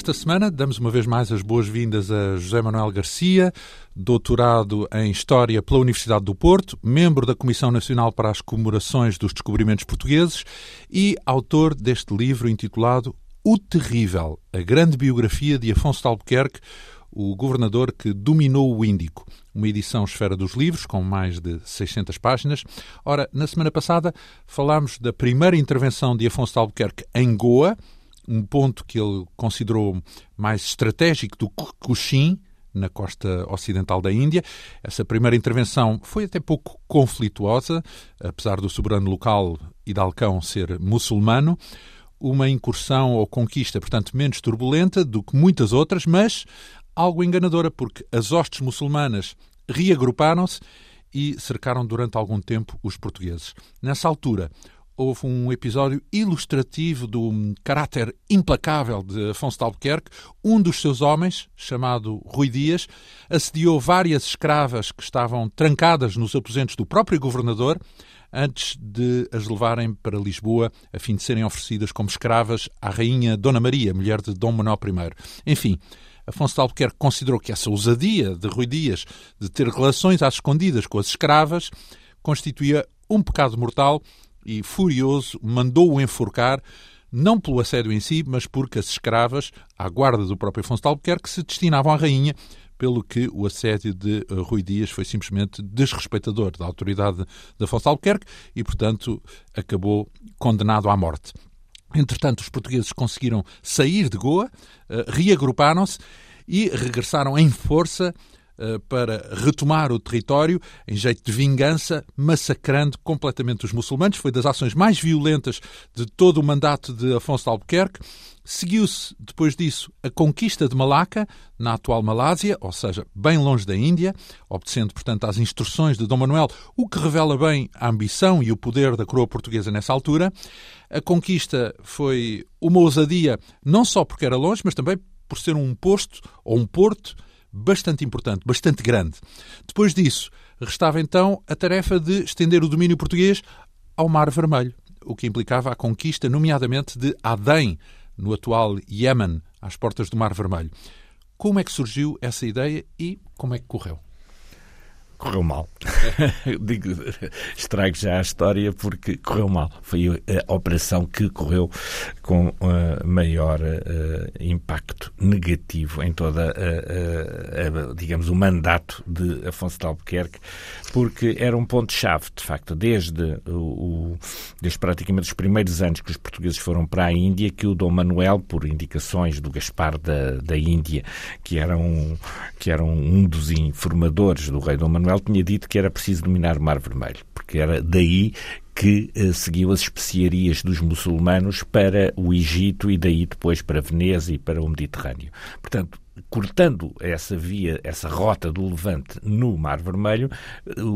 Esta semana damos uma vez mais as boas-vindas a José Manuel Garcia, doutorado em História pela Universidade do Porto, membro da Comissão Nacional para as Comemorações dos Descobrimentos Portugueses e autor deste livro intitulado O Terrível, a grande biografia de Afonso de Albuquerque, o governador que dominou o Índico. Uma edição esfera dos livros, com mais de 600 páginas. Ora, na semana passada falámos da primeira intervenção de Afonso de Albuquerque em Goa, um ponto que ele considerou mais estratégico do que Cochin, na costa ocidental da Índia. Essa primeira intervenção foi até pouco conflituosa, apesar do soberano local Hidalcão ser muçulmano. Uma incursão ou conquista, portanto, menos turbulenta do que muitas outras, mas algo enganadora, porque as hostes muçulmanas reagruparam-se e cercaram durante algum tempo os portugueses. Nessa altura, houve um episódio ilustrativo do caráter implacável de Afonso de Albuquerque. Um dos seus homens, chamado Rui Dias, assediou várias escravas que estavam trancadas nos aposentos do próprio governador antes de as levarem para Lisboa a fim de serem oferecidas como escravas à rainha Dona Maria, mulher de Dom Manuel I. Enfim, Afonso de Albuquerque considerou que essa ousadia de Rui Dias de ter relações às escondidas com as escravas constituía um pecado mortal e, furioso, mandou-o enforcar, não pelo assédio em si, mas porque as escravas, à guarda do próprio Afonso de Albuquerque, se destinavam à rainha, pelo que o assédio de eh, Rui Dias foi simplesmente desrespeitador da autoridade de Afonso de Albuquerque e, portanto, acabou condenado à morte. Entretanto, os portugueses conseguiram sair de Goa, eh, reagruparam-se e regressaram em força para retomar o território em jeito de vingança, massacrando completamente os muçulmanos. Foi das ações mais violentas de todo o mandato de Afonso de Albuquerque. Seguiu-se, depois disso, a conquista de Malaca, na atual Malásia, ou seja, bem longe da Índia, obedecendo, portanto, às instruções de Dom Manuel, o que revela bem a ambição e o poder da coroa portuguesa nessa altura. A conquista foi uma ousadia, não só porque era longe, mas também por ser um posto ou um porto bastante importante, bastante grande. Depois disso, restava então a tarefa de estender o domínio português ao Mar Vermelho, o que implicava a conquista, nomeadamente, de Aden, no atual Iémen, às portas do Mar Vermelho. Como é que surgiu essa ideia e como é que correu? correu mal. Digo, estrago já a história porque correu mal. Foi a operação que correu com uh, maior uh, impacto negativo em toda, uh, digamos, o mandato de Afonso de Albuquerque, porque era um ponto-chave, de facto, desde, o, desde praticamente os primeiros anos que os portugueses foram para a Índia, que o Dom Manuel, por indicações do Gaspar da, da Índia, que era, um, que era um dos informadores do rei Dom Manuel tinha dito que era preciso dominar o Mar Vermelho, porque era daí que uh, seguiu as especiarias dos muçulmanos para o Egito e daí depois para Veneza e para o Mediterrâneo. Portanto, cortando essa via, essa rota do Levante no Mar Vermelho,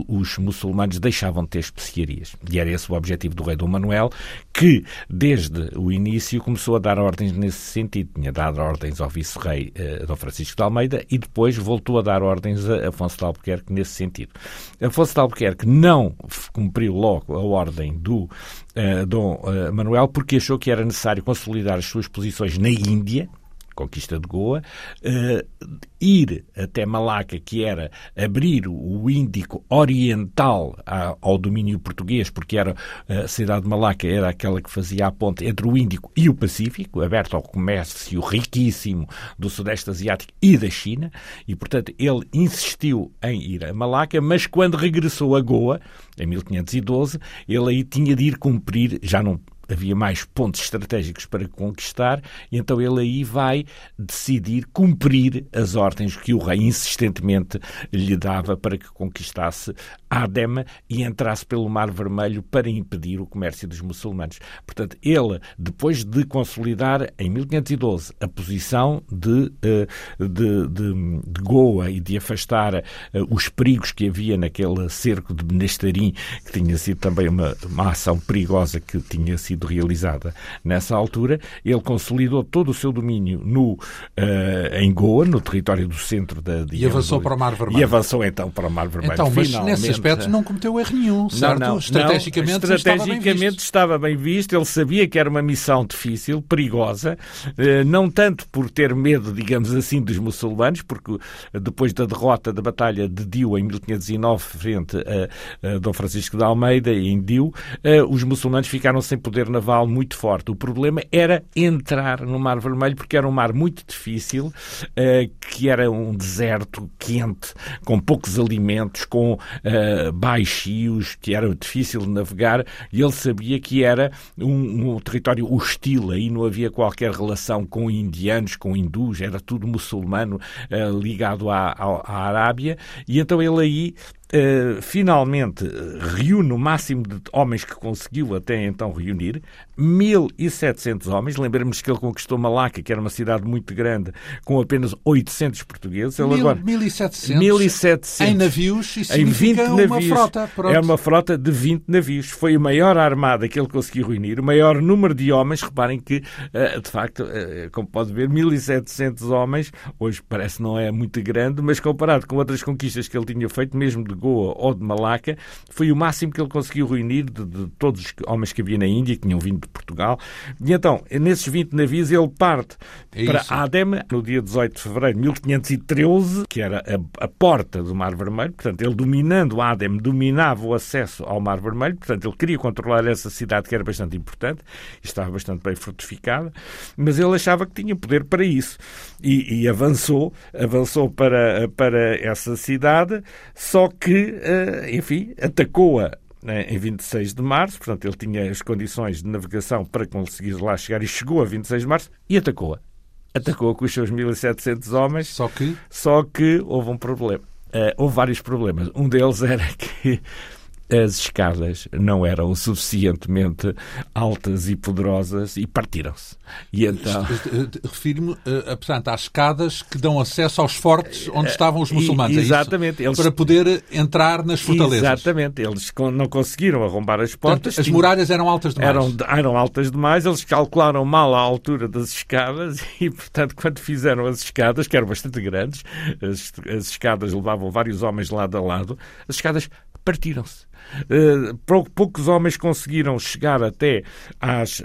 os muçulmanos deixavam de ter especiarias. E era esse o objetivo do rei Dom Manuel, que desde o início começou a dar ordens nesse sentido. Tinha dado ordens ao vice-rei uh, Dom Francisco de Almeida e depois voltou a dar ordens a Afonso de Albuquerque nesse sentido. Afonso de Albuquerque não cumpriu logo a ordem do uh, Dom uh, Manuel porque achou que era necessário consolidar as suas posições na Índia, conquista de Goa, uh, ir até Malaca, que era abrir o Índico Oriental ao domínio português, porque era a cidade de Malaca era aquela que fazia a ponte entre o Índico e o Pacífico, aberto ao comércio riquíssimo do Sudeste Asiático e da China, e portanto ele insistiu em ir a Malaca, mas quando regressou a Goa, em 1512, ele aí tinha de ir cumprir, já não havia mais pontos estratégicos para conquistar, e então ele aí vai decidir cumprir as ordens que o rei insistentemente lhe dava para que conquistasse Adema e entrasse pelo Mar Vermelho para impedir o comércio dos muçulmanos. Portanto, ele, depois de consolidar em 1512 a posição de, eh, de, de, de Goa e de afastar eh, os perigos que havia naquele cerco de Benestarim, que tinha sido também uma, uma ação perigosa que tinha sido realizada nessa altura, ele consolidou todo o seu domínio no, uh, em Goa, no território do centro da E avançou para o Mar Vermelho. E avançou então para o Mar Vermelho. Então, mas nesse aspecto não cometeu erro nenhum, certo? Não, não, estrategicamente, não, estrategicamente estava, bem visto. Ele sabia que era uma missão difícil, perigosa, eh, não tanto por ter medo, digamos assim, dos muçulmanos, porque depois da derrota da Batalha de Diu em 1509 frente a, a Dom Francisco de Almeida em Diu, eh, os muçulmanos ficaram sem poder naval muito forte. O problema era entrar no Mar Vermelho, porque era um mar muito difícil, eh, que era um deserto quente, com poucos alimentos, com baixios, que era difícil de navegar, e ele sabia que era um, um território hostil, aí não havia qualquer relação com indianos, com hindus, era tudo muçulmano uh, ligado à, à, à Arábia, e então ele aí Uh, finalmente reúne o máximo de homens que conseguiu até então reunir, 1.700 homens. Lembramos que ele conquistou Malaca, que era uma cidade muito grande, com apenas 800 portugueses. Ele Mil, agora, 1.700, 1.700 em navios, isso em 20 uma navios. frota. É uma frota de 20 navios. Foi a maior armada que ele conseguiu reunir, o maior número de homens. Reparem que, uh, de facto, uh, como pode ver, 1.700 homens, hoje parece não é muito grande, mas comparado com outras conquistas que ele tinha feito, mesmo de Goa ou de Malaca, foi o máximo que ele conseguiu reunir de, de todos os homens que havia na Índia, que tinham vindo de Portugal. E então, nesses 20 navios, ele parte É para. Adem no dia 18 de fevereiro de 1513, que era a, a porta do Mar Vermelho. Portanto, ele dominando Adem, dominava o acesso ao Mar Vermelho. Portanto, ele queria controlar essa cidade que era bastante importante e estava bastante bem fortificada, mas ele achava que tinha poder para isso. E, e avançou, avançou para, para essa cidade, só que, eh, enfim, atacou-a né, em 26 de março, portanto ele tinha as condições de navegação para conseguir lá chegar e chegou a 26 de março e atacou-a. Atacou-a com os seus 1.700 homens, Só que só que houve um problema. Eh, houve vários problemas. Um deles era que as escadas não eram suficientemente altas e poderosas e partiram-se. E então... eh, refiro-me, eh, portanto, às escadas que dão acesso aos fortes onde estavam os muçulmanos. é? Exatamente. Eles, Para poder entrar nas fortalezas. Exatamente. Eles não conseguiram arrombar as portas. Portanto, as muralhas eram altas demais. Eram, eram altas demais, eles calcularam mal a altura das escadas e, portanto, quando fizeram as escadas, que eram bastante grandes, as, as escadas levavam vários homens lado a lado, as escadas partiram-se. Pou- poucos homens conseguiram chegar até, às, uh,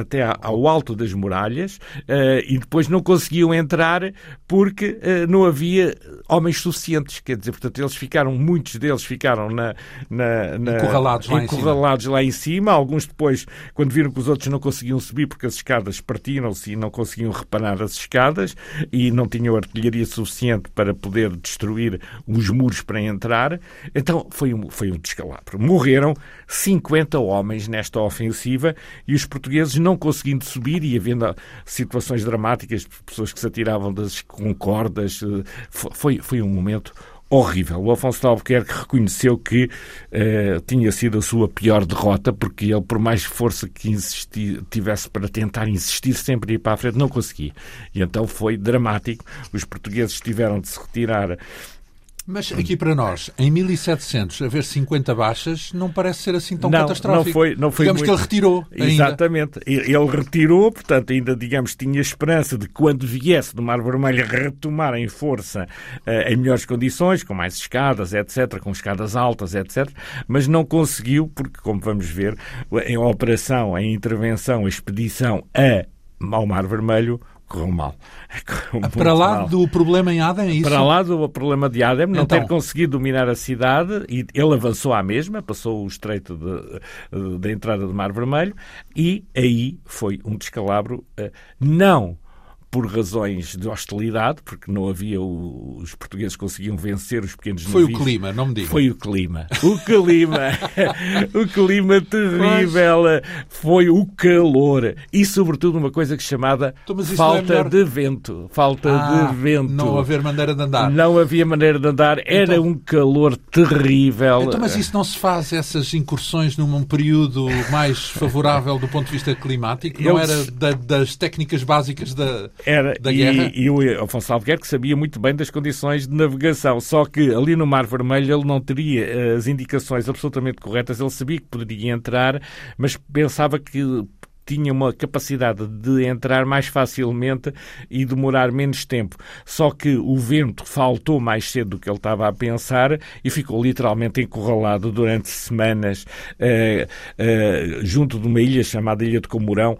até ao alto das muralhas uh, e depois não conseguiam entrar porque não havia homens suficientes. Quer dizer, portanto, eles ficaram, muitos deles ficaram na, na, na- Encurralados lá em cima. encurralados lá em cima. Alguns depois, quando viram que os outros não conseguiam subir porque as escadas partiram-se e não conseguiam reparar as escadas e não tinham artilharia suficiente para poder destruir os muros para entrar, então foi um, foi um descalabro. Morreram 50 homens nesta ofensiva e os portugueses não conseguindo subir e havendo ah, situações dramáticas, de pessoas que se atiravam das com cordas, eh, fo- foi, foi um momento horrível. O Afonso de Albuquerque reconheceu que eh, tinha sido a sua pior derrota, porque ele, por mais força que insisti- tivesse para tentar insistir sempre ir para a frente, não conseguia. E então foi dramático. Os portugueses tiveram de se retirar Mas aqui para nós, em 1700, haver 50 baixas não parece ser assim tão não, catastrófico. Não foi, não foi Digamos muito... que ele retirou ainda. Exatamente. Ele retirou, portanto, ainda, digamos, tinha esperança de que quando viesse do Mar Vermelho retomar em força eh, em melhores condições, com mais escadas, etc., com escadas altas, etc., mas não conseguiu, porque, como vamos ver, em operação, em intervenção, expedição a, ao Mar Vermelho, correu mal. Correu muito Para lá mal. do problema em Adem, é isso? Para lá do problema de Adem, não Então. ter conseguido dominar a cidade, e ele avançou à mesma, passou o estreito da entrada do Mar Vermelho, e aí foi um descalabro, eh, não por razões de hostilidade, porque não havia o- os portugueses conseguiam vencer os pequenos Foi o navios. clima, não me diga. Foi o clima. O clima. o clima terrível. Foi o calor. E, sobretudo, uma coisa que se chamada Então, é falta melhor? de vento. Falta Ah, de vento. Não haver maneira de andar. Não havia maneira de andar. Era Então- um calor terrível. Então, mas isso não se faz, essas incursões, num período mais favorável do ponto de vista climático? Não Eles- era da- das técnicas básicas da, Era, da e, guerra? e o Afonso Albuquerque sabia muito bem das condições de navegação, só que ali no Mar Vermelho ele não teria eh, as indicações absolutamente corretas, ele sabia que poderia entrar, mas pensava que tinha uma capacidade de entrar mais facilmente e demorar menos tempo. Só que o vento faltou mais cedo do que ele estava a pensar e ficou literalmente encurralado durante semanas uh, uh, junto de uma ilha chamada Ilha de Comorão,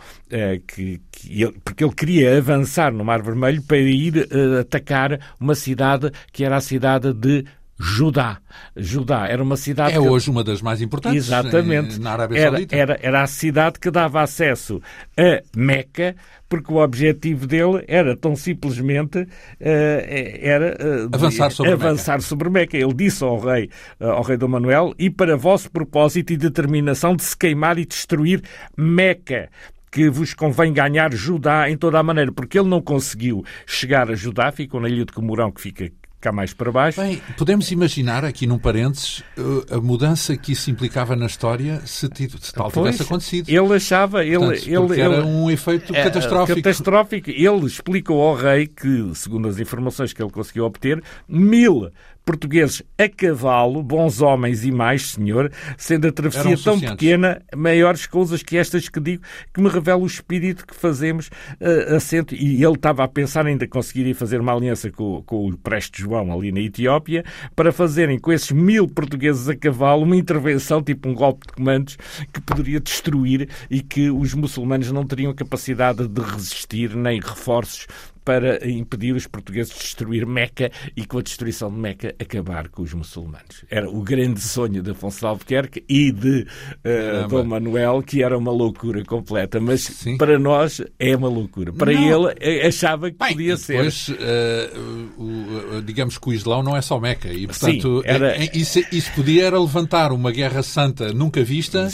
que, que ele, porque ele queria avançar no Mar Vermelho para ir atacar uma cidade que era a cidade de Judá. Judá era uma cidade. É que... hoje uma das mais importantes Exatamente. na Arábia era, Saudita. Era, era a cidade que dava acesso a Meca, porque o objetivo dele era tão simplesmente uh, era uh, avançar, sobre, avançar Meca. sobre Meca. Ele disse ao rei, uh, ao rei Dom Manuel, e para vosso propósito e determinação de se queimar e destruir Meca que vos convém ganhar Judá em toda a maneira, porque ele não conseguiu chegar a Judá, ficou na ilha de Comorão, que fica cá mais para baixo. Bem, podemos imaginar, aqui num parênteses, eh, a mudança que isso implicava na história se, se tal pois, tivesse acontecido. Ele achava... Ele, Portanto, ele, era ele, um efeito é, catastrófico. Catastrófico. Ele explicou ao rei que, segundo as informações que ele conseguiu obter, mil portugueses a cavalo, bons homens e mais, senhor, sendo a travessia tão pequena, maiores coisas que estas que digo, que me revela o espírito que fazemos uh, assento. E ele estava a pensar ainda conseguiria fazer uma aliança com, com o Preste João ali na Etiópia para fazerem com esses mil portugueses a cavalo uma intervenção, tipo um golpe de comandos, que poderia destruir e que os muçulmanos não teriam capacidade de resistir, nem reforços para impedir os portugueses de destruir Meca e com a destruição de Meca acabar com os muçulmanos. Era o grande sonho de Afonso de Albuquerque e de uh, Dom Manuel, que era uma loucura completa, mas Sim. para nós é uma loucura. Para não. ele eh, achava que Bem, podia depois, ser. Uh, uh, digamos que o Islão não é só Meca e portanto Sim, era... isso, isso, podia era levantar uma guerra santa nunca vista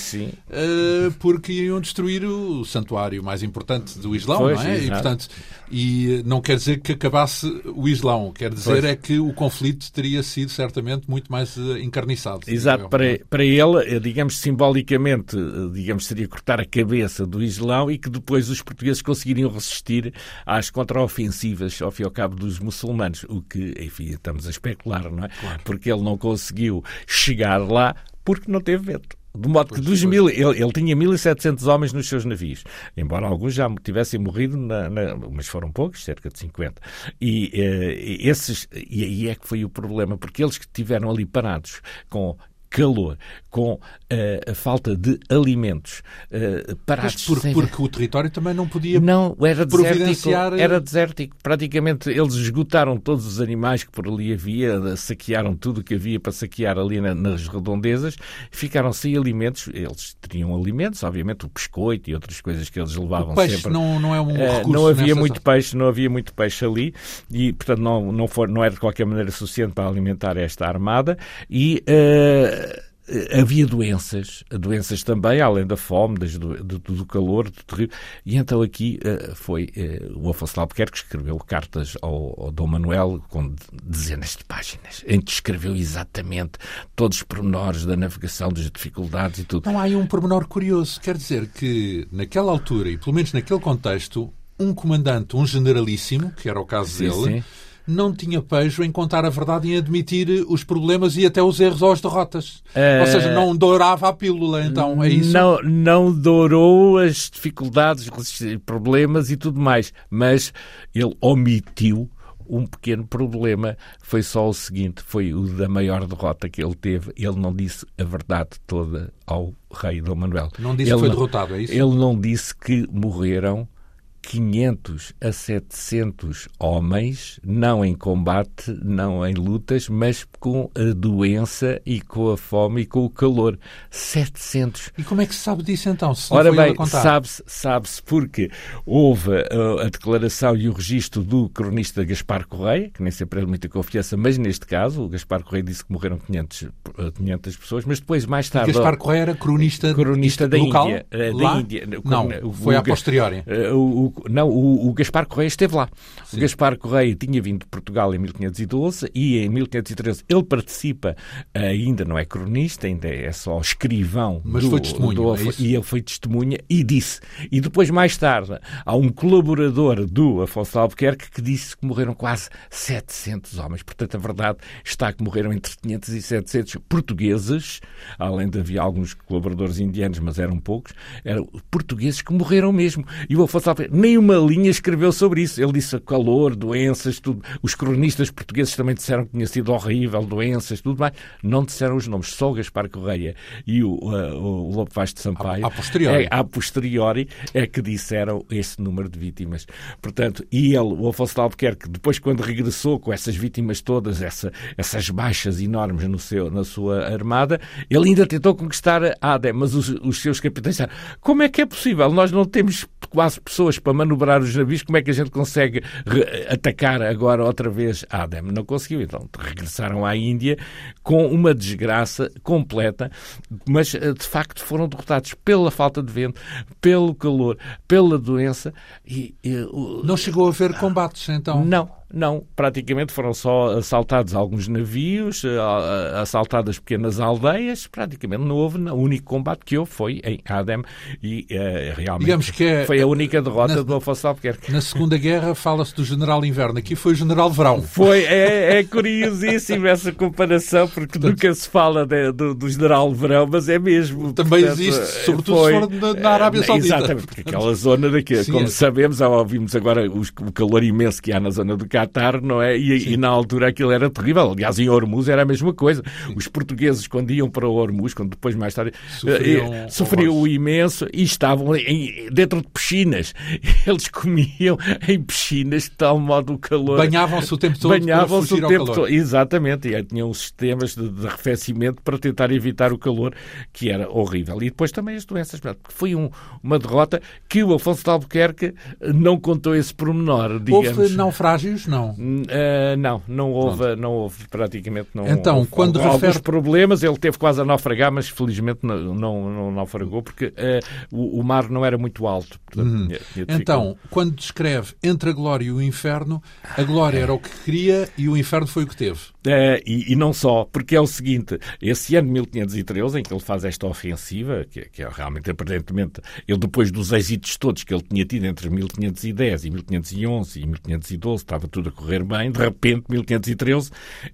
porque iam destruir o santuário mais importante do Islão, pois, não é? E portanto e não quer dizer que acabasse o Islão, quer dizer pois. é que o conflito teria sido certamente muito mais eh, encarniçado. Exato, para, para ele, eh, digamos simbolicamente, eh, digamos seria cortar a cabeça do Islão e que depois os portugueses conseguiriam resistir às contraofensivas, ao fim e ao cabo, dos muçulmanos, o que, enfim, estamos a especular, não é? Claro. Porque ele não conseguiu chegar lá porque não teve veto. De modo que dos mil, ele, ele tinha 1.700 homens nos seus navios, embora alguns já tivessem morrido, na, na, mas foram poucos, cerca de 50. E, uh, esses, e aí é que foi o problema, porque eles que estiveram ali parados com calor, com uh, a falta de alimentos uh, parados. Mas por, porque o território também não podia não, era providenciar... desértico, era desértico. Praticamente eles esgotaram todos os animais que por ali havia, saquearam tudo o que havia para saquear ali na, nas redondezas, ficaram sem alimentos. Eles tinham alimentos, obviamente, o biscoito e outras coisas que eles levavam o peixe sempre. Não, não é um uh, recurso Não havia muito peixe, não havia muito peixe ali e, portanto, não, não, for, não era de qualquer maneira suficiente para alimentar esta armada e eh, havia doenças, doenças também, além da fome, do, do, do, calor, do terrível. E então aqui uh, foi uh, o Afonso Albuquerque que escreveu cartas ao, ao Dom Manuel com dezenas de páginas, em que descreveu exatamente todos os pormenores da navegação, das dificuldades e tudo. Não há aí um pormenor curioso. Quer dizer que, naquela altura, e pelo menos naquele contexto, um comandante, um generalíssimo, que era o caso sim, dele, sim não tinha pejo em contar a verdade e em admitir os problemas e até os erros ou as derrotas. Uh, ou seja, não dourava a pílula, então, é isso? Não, não dourou as dificuldades, problemas e tudo mais, mas ele omitiu um pequeno problema foi só o seguinte: foi o da maior derrota que ele teve. Ele não disse a verdade toda ao rei Dom Manuel. Não disse ele que foi não, derrotado, é isso? Ele não disse que morreram 500 a 700 homens, não em combate, não em lutas, mas com a doença e com a fome e com o calor. 700. E como é que se sabe disso então? Se Ora bem, sabe-se sabe porque houve a, uh, a, declaração e o registro do cronista Gaspar Correia, que nem sempre é muita confiança, mas neste caso, o Gaspar Correia disse que morreram 500, 500 uh, pessoas, mas depois, mais tarde. E Gaspar Correia era cronista, cronista da local? Índia. Uh, da Índia. Não, o, foi o, a posteriori. O, o, não, o, o, Gaspar Correia esteve lá. Sim. O Gaspar Correia tinha vindo de Portugal em 1512 e em 1513 ele participa, ainda não é cronista, ainda é só escrivão. Mas do, foi testemunha, do, é E ele foi testemunha e disse. E depois, mais tarde, há um colaborador do Afonso Albuquerque que disse que morreram quase 700 homens. Portanto, a verdade está que morreram entre 500 e 700 portugueses, além de havia alguns colaboradores indianos, mas eram poucos, eram portugueses que morreram mesmo. E o Afonso Albuquerque nem uma linha escreveu sobre isso. Ele disse calor, doenças, tudo. Os cronistas portugueses também disseram que tinha sido horrível, doenças, tudo mais. Não disseram os nomes. Só o Gaspar Correia e o, uh, o Lobo Vaz de Sampaio, a, a posteriori. É, a posteriori, é que disseram esse número de vítimas. Portanto, e ele, o Afonso de Albuquerque, depois quando regressou com essas vítimas todas, essa, essas baixas enormes no seu, na sua armada, ele ainda tentou conquistar Adem, mas os, os seus capitães disseram, como é que é possível? Nós não temos quase pessoas para manobrar os navios, como é que a gente consegue atacar agora outra vez Adem? Não conseguiu, então regressaram à Índia com uma desgraça completa, mas eh, de facto foram derrotados pela falta de vento, pelo calor, pela doença e, e não chegou a haver combates então? Não, não, praticamente foram só assaltados alguns navios, eh, assaltadas pequenas aldeias, praticamente não houve, o único combate que houve foi em Adem e uh, realmente Digamos que é, foi a única derrota na, do Afonso Albuquerque. Na Segunda Guerra fala-se do General Inverno, aqui foi o General Verão. Foi, é, é curiosíssimo essa comparação, porque portanto, nunca se fala de, do, do, General Verão, mas é mesmo. Também portanto, existe, sobretudo foi, se for na, na Arábia Saudita. Exatamente, porque aquela zona daqui, Sim, como é. sabemos, ouvimos agora o calor imenso que há na zona do Qatar, não é? E, e, na altura aquilo era terrível. Aliás, em Hormuz era a mesma coisa. Os portugueses, quando iam para Hormuz, quando depois mais tarde sofriam, eh, sofriam o imenso e estavam em, dentro de piscinas. Eles comiam em piscinas de tal modo o calor. Banhavam-se o tempo todo. Banhavam-se o tempo todo. Exatamente. E aí tinham sistemas de, de arrefecimento para tentar evitar o calor, que era horrível. E depois também as doenças. Porque foi um, uma derrota que o Afonso de Albuquerque não contou esse pormenor. Digamos. Houve naufrágios? Não. Uh, não, não houve, não houve praticamente. Não então, houve, quando houve refere... alguns problemas, ele teve quase a naufragar, mas felizmente não, não, não naufragou porque uh, o, o, mar não era muito alto. Portanto, hum. tinha, tinha então, quando descreve entre a glória e o inferno, a glória era o que queria e o inferno foi o que teve. Uh, e, e, não só, porque é o seguinte: esse ano 1513, em que ele faz esta ofensiva, que, que é realmente aparentemente, ele depois dos êxitos todos que ele tinha tido entre 1510 e 1511 e 1512, estava tudo a correr bem, de repente, 1513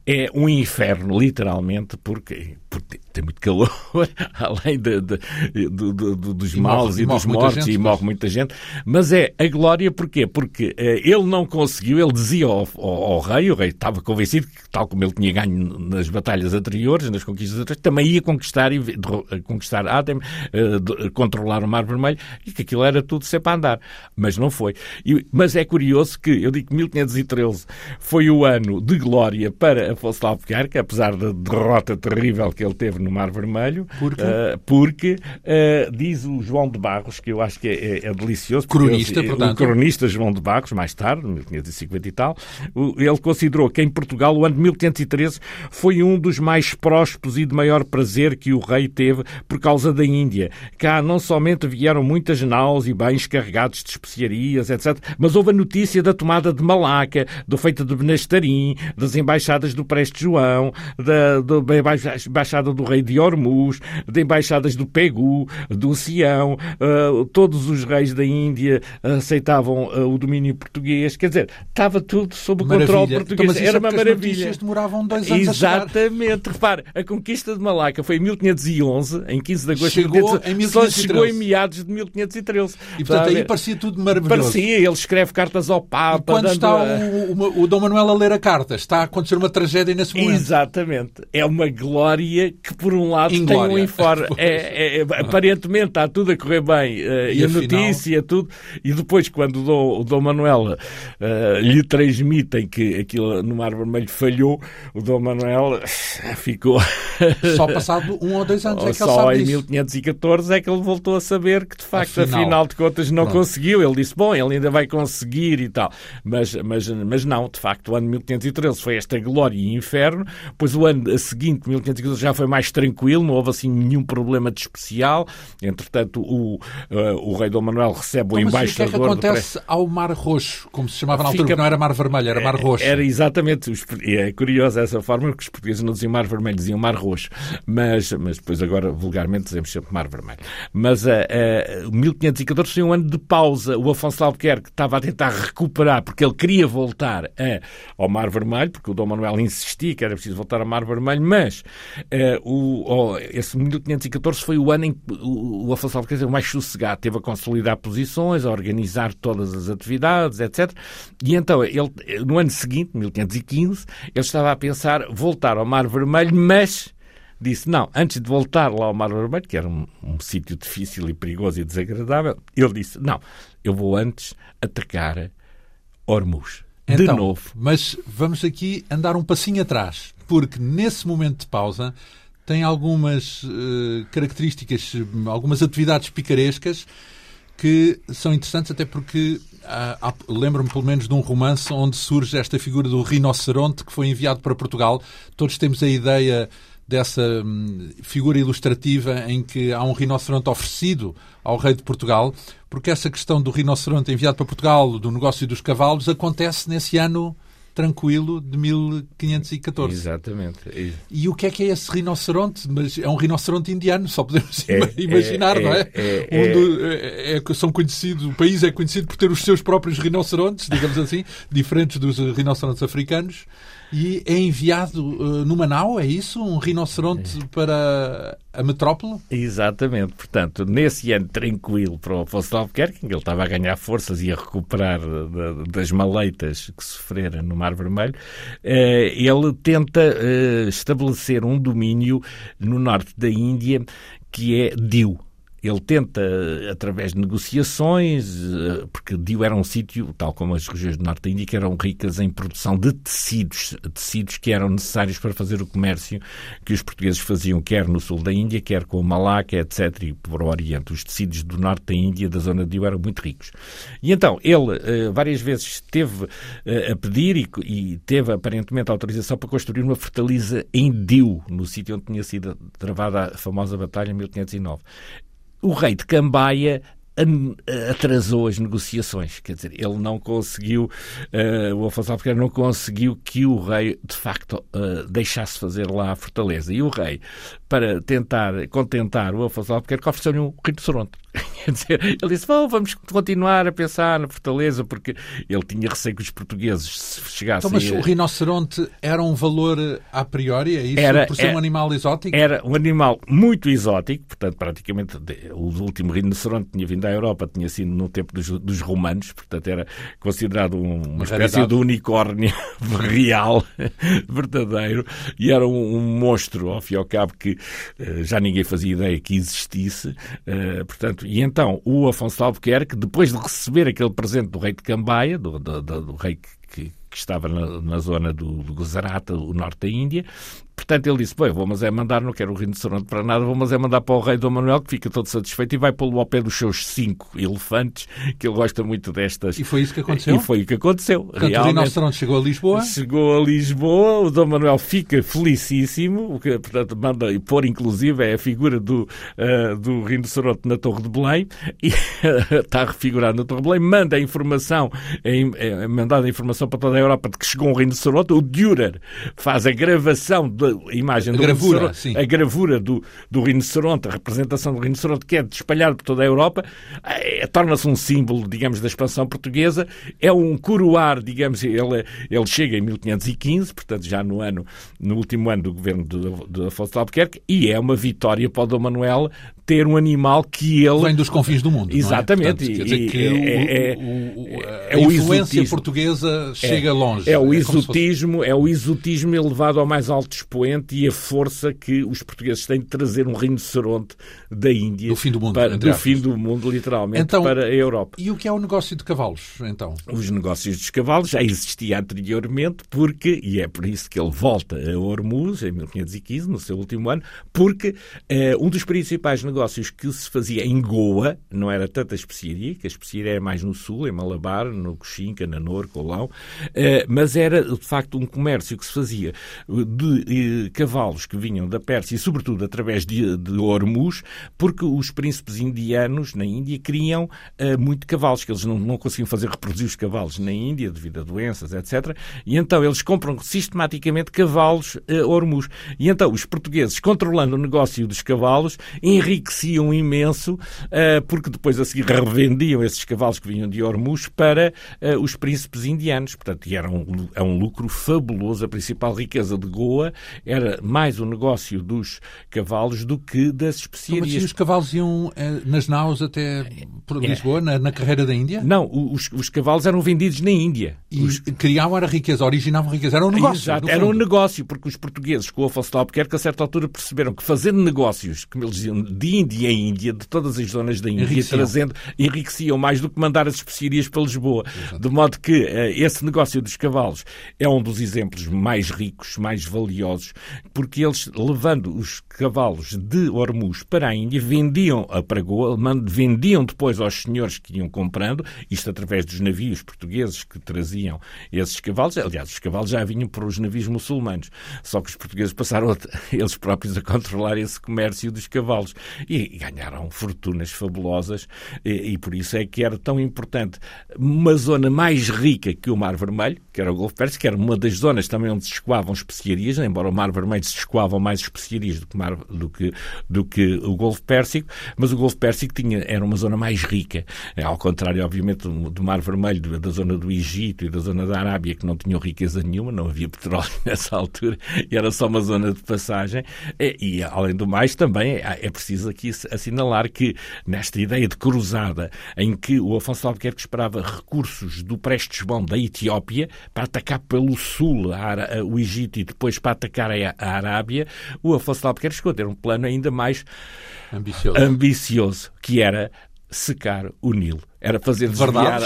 é um inferno, literalmente, porque, porque tem muito calor, além de, de, de, dos e morre, e, dos mortos, gente, e morre muita gente. Mas é a glória, porquê? Porque eh, ele não conseguiu, ele dizia ao, ao, ao, rei, o rei estava convencido que, tal como ele tinha ganho nas batalhas anteriores, nas conquistas anteriores, também ia conquistar, conquistar Adem, eh, controlar o Mar Vermelho, e que aquilo era tudo sempre a andar. Mas não foi. E, mas é curioso que, eu digo que 1513 foi o ano de glória para Afonso Albuquerque, apesar da derrota terrível que ele teve no Mar Vermelho. Porque, uh, porque uh, diz o João de Barros, que eu acho que é, é, é delicioso. Cronista, ele, portanto. O cronista João de Barros, mais tarde, 1550 e tal, ele considerou que em Portugal o ano de 1513 foi um dos mais prósperos e de maior prazer que o rei teve por causa da Índia. Cá não somente vieram muitas naus e bens carregados de especiarias, etc., mas houve a notícia da tomada de Malaca, do feito de Benastarim, das embaixadas do Preste João, da, da embaixada do rei de Hormuz, de embaixadas do Pegu, do Sião, uh, todos os reis da Índia aceitavam uh, o domínio português, quer dizer, estava tudo sob o controle português, então, era uma maravilha. demoravam dois anos Exatamente, repare, a conquista de Malaca foi em 1511, em 15 de agosto chegou de 1513, só chegou em meados de 1513. E portanto aí parecia tudo maravilhoso. Parecia, ele escreve cartas ao Papa. E quando dando... está o, o, o Dom Manuel a ler a carta, está a acontecer uma tragédia nesse momento. Exatamente. É uma glória que, por um lado, Inglória. tem um informe. É, é, é, aparentemente está tudo a correr bem. Uh, e, e a afinal... notícia, tudo. E depois, quando o Dom, o Dom Manuel uh, lhe transmitem que aquilo no Mar Vermelho falhou, o Dom Manuel uh, ficou. Só passado um ou dois anos é que ele Só em 1514 é que ele voltou a saber que, de facto, afinal, afinal de contas, não Pronto. conseguiu. Ele disse: bom, ele ainda vai conseguir e tal. Mas, mas mas não, de facto, o ano 1513 foi esta glória e inferno, pois o ano seguinte, 1514, já foi mais tranquilo, não houve assim nenhum problema de especial. Entretanto, o, uh, o rei Dom Manuel recebe o então, embaixador. Mas o que é que acontece ao Mar Roxo, como se chamava na altura, Fica... não era Mar Vermelho, era Mar é, Roxo? Era exatamente, é curioso essa forma, porque os portugueses não diziam Mar Vermelho, diziam Mar Roxo, mas, mas depois agora vulgarmente dizemos sempre Mar Vermelho. Mas uh, uh, 1514 foi um ano de pausa. O Afonso Albuquerque estava a tentar recuperar, porque ele queria voltar a, ao Mar Vermelho, porque o Dom Manuel insistia que era preciso voltar ao Mar Vermelho, mas uh, o, oh, esse 1514 foi o ano em que o, o Afonso esteve mais sossegado, teve a consolidar posições, a organizar todas as atividades, etc. E então, ele, no ano seguinte, 1515, ele estava a pensar voltar ao Mar Vermelho, mas disse: não, antes de voltar lá ao Mar Vermelho, que era um, um sítio difícil e perigoso e desagradável, ele disse: não, eu vou antes atacar Hormuz. Então, de novo. Mas vamos aqui andar um passinho atrás, porque nesse momento de pausa tem algumas uh, características, algumas atividades picarescas que são interessantes, até porque uh, lembro-me pelo menos de um romance onde surge esta figura do rinoceronte que foi enviado para Portugal. Todos temos a ideia dessa hum, figura ilustrativa em que há um rinoceronte oferecido ao rei de Portugal, porque essa questão do rinoceronte enviado para Portugal, do negócio dos cavalos, acontece nesse ano tranquilo de 1514. Exatamente. E o que é que é esse rinoceronte? Mas é um rinoceronte indiano, só podemos é, imaginar, é, não é? é, é Onde é, é são conhecidos, o país é conhecido por ter os seus próprios rinocerontes, digamos assim, diferentes dos rinocerontes africanos e é enviado uh, numa nau, é isso? Um rinoceronte é. para a metrópole? Exatamente. Portanto, nesse ano tranquilo para o Afonso de Albuquerque, ele estava a ganhar forças e a recuperar das maleitas que sofrera no Mar Vermelho, uh, ele tenta uh, estabelecer um domínio no norte da Índia que é Diu ele tenta, através de negociações, eh, porque Dio era um sítio, tal como as regiões do Norte da Índia, que eram ricas em produção de tecidos, tecidos que eram necessários para fazer o comércio que os portugueses faziam, quer no sul da Índia, quer com o Malaca, etc., e por o Oriente. Os tecidos do Norte da Índia, da zona de Dio, eram muito ricos. E então, ele eh, várias vezes esteve eh, a pedir e, e teve aparentemente autorização para construir uma fortaleza em Dio, no sítio onde tinha sido travada a famosa batalha em 1509 o rei de Cambaia atrasou as negociações. Quer dizer, ele não conseguiu, uh, o Afonso Albuquerque não conseguiu que o rei, de facto, uh, deixasse fazer lá a fortaleza. E o rei, para tentar contentar o Afonso Albuquerque, ofereceu-lhe um rinoceronte. Quer dizer, ele disse: oh, vamos continuar a pensar na fortaleza, porque ele tinha receio que os portugueses se chegassem. Então, mas o rinoceronte era um valor a priori, é isso? Era, por ser era, um animal exótico? Era um animal muito exótico, portanto, praticamente o último rinoceronte tinha vindo à Europa, tinha sido no tempo dos, dos romanos, portanto, era considerado um, uma espécie de unicórnio real, verdadeiro, e era um, um, monstro, ao fim e ao cabo, que uh, já ninguém fazia ideia que existisse, uh, portanto, e então o Afonso de Albuquerque, depois de receber aquele presente do rei de Cambaia, do, do, do rei que, que, estava na, na zona do, do o norte da Índia, Portanto, ele disse: Bem, vou mas é mandar, não quero o rinoceronte para nada, vou mas é mandar para o rei Dom Manuel, que fica todo satisfeito e vai pô-lo ao pé dos seus cinco elefantes, que ele gosta muito destas. E foi isso que aconteceu? E foi o que aconteceu. Portanto, Realmente, o rinoceronte chegou a Lisboa? Chegou a Lisboa, o Dom Manuel fica felicíssimo, o que, portanto, manda pôr, inclusive, é a figura do, uh, do rinoceronte na Torre de Belém, e está refigurado na Torre de Belém, manda a informação, é, é mandada a informação para toda a Europa de que chegou um rinoceronte, o Dürer faz a gravação de a imagem a do gravura, a gravura do, do rinoceronte, a representação do rinoceronte, que é espalhado por toda a Europa, é, torna-se um símbolo, digamos, da expansão portuguesa, é um coroar, digamos, ele, ele chega em 1515, portanto já no ano, no último ano do governo de, de Afonso de Albuquerque, e é uma vitória para o Dom Manuel ter um animal que ele... Vem dos confins do mundo, Exatamente. É? Portanto, quer dizer que é, é, é, a influência portuguesa chega longe. É o exotismo, é o exotismo elevado ao mais alto expoente e a força que os portugueses têm de trazer um rinoceronte da Índia do fim do mundo, para, do fim do mundo literalmente então, para a Europa. E o que é o negócio de cavalos então? Os negócios dos cavalos já existia anteriormente porque e é por isso que ele volta a Hormuz em 1515 no seu último ano porque eh, um dos principais negócios que se fazia em Goa não era tanto a especiaria que a especiaria é mais no sul em Malabar no Coxinca, Nanor, Colão eh, mas era de facto um comércio que se fazia de eh, cavalos que vinham da Pérsia e sobretudo através de, de Hormuz porque os príncipes indianos na Índia criam uh, muito cavalos, que eles não, não conseguiam fazer reproduzir os cavalos na Índia devido a doenças, etc. E então eles compram sistematicamente cavalos Hormuz. E então os portugueses, controlando o negócio dos cavalos, enriqueciam imenso, uh, porque depois a seguir revendiam esses cavalos que vinham de Hormuz para uh, os príncipes indianos. Portanto, era um, é um lucro fabuloso. A principal riqueza de Goa era mais o negócio dos cavalos do que das especiarias. Mas os cavalos iam eh, nas naus até por é. Lisboa, na, na, carreira da Índia? Não, os, os cavalos eram vendidos na Índia. E os... criavam a riqueza, originavam riqueza. Era um negócio. Exato, era um negócio, porque os portugueses, com o Afonso de Albuquerque, a certa altura perceberam que fazendo negócios, como eles diziam, de Índia em Índia, de todas as zonas da Índia, enriqueciam. trazendo, enriqueciam mais do que mandar as especiarias para Lisboa. Exato. De modo que uh, esse negócio dos cavalos é um dos exemplos mais ricos, mais valiosos, porque eles, levando os cavalos de Hormuz para a Índia, vendiam a Pragoa, vendiam depois aos senhores que iam comprando, isto através dos navios portugueses que traziam esses cavalos. Aliás, os cavalos já vinham por os navios muçulmanos, só que os portugueses passaram a, eles próprios a controlar esse comércio dos cavalos e ganharam fortunas fabulosas e, e por isso é que era tão importante. Uma zona mais rica que o Mar Vermelho, que era o Golfo Pérsico, que era uma das zonas também onde se escoavam especiarias, embora o Mar Vermelho se escoavam mais especiarias do que, mar, do que, do que o Golfo Pérsico, mas o Golfo Pérsico tinha, era uma zona mais rica, ao contrário, obviamente, do Mar Vermelho, da zona do Egito e da zona da Arábia, que não tinham riqueza nenhuma, não havia petróleo nessa altura, e era só uma zona de passagem. E, e além do mais, também é, é preciso aqui assinalar que, nesta ideia de cruzada, em que o Afonso Albuquerque esperava recursos do Prestes-Bom da Etiópia para atacar pelo sul a, o Egito e depois para atacar a, a Arábia, o Afonso Albuquerque chegou a ter um plano ainda mais ambicioso, ambicioso que era secar o Nilo. Era fazer desviar,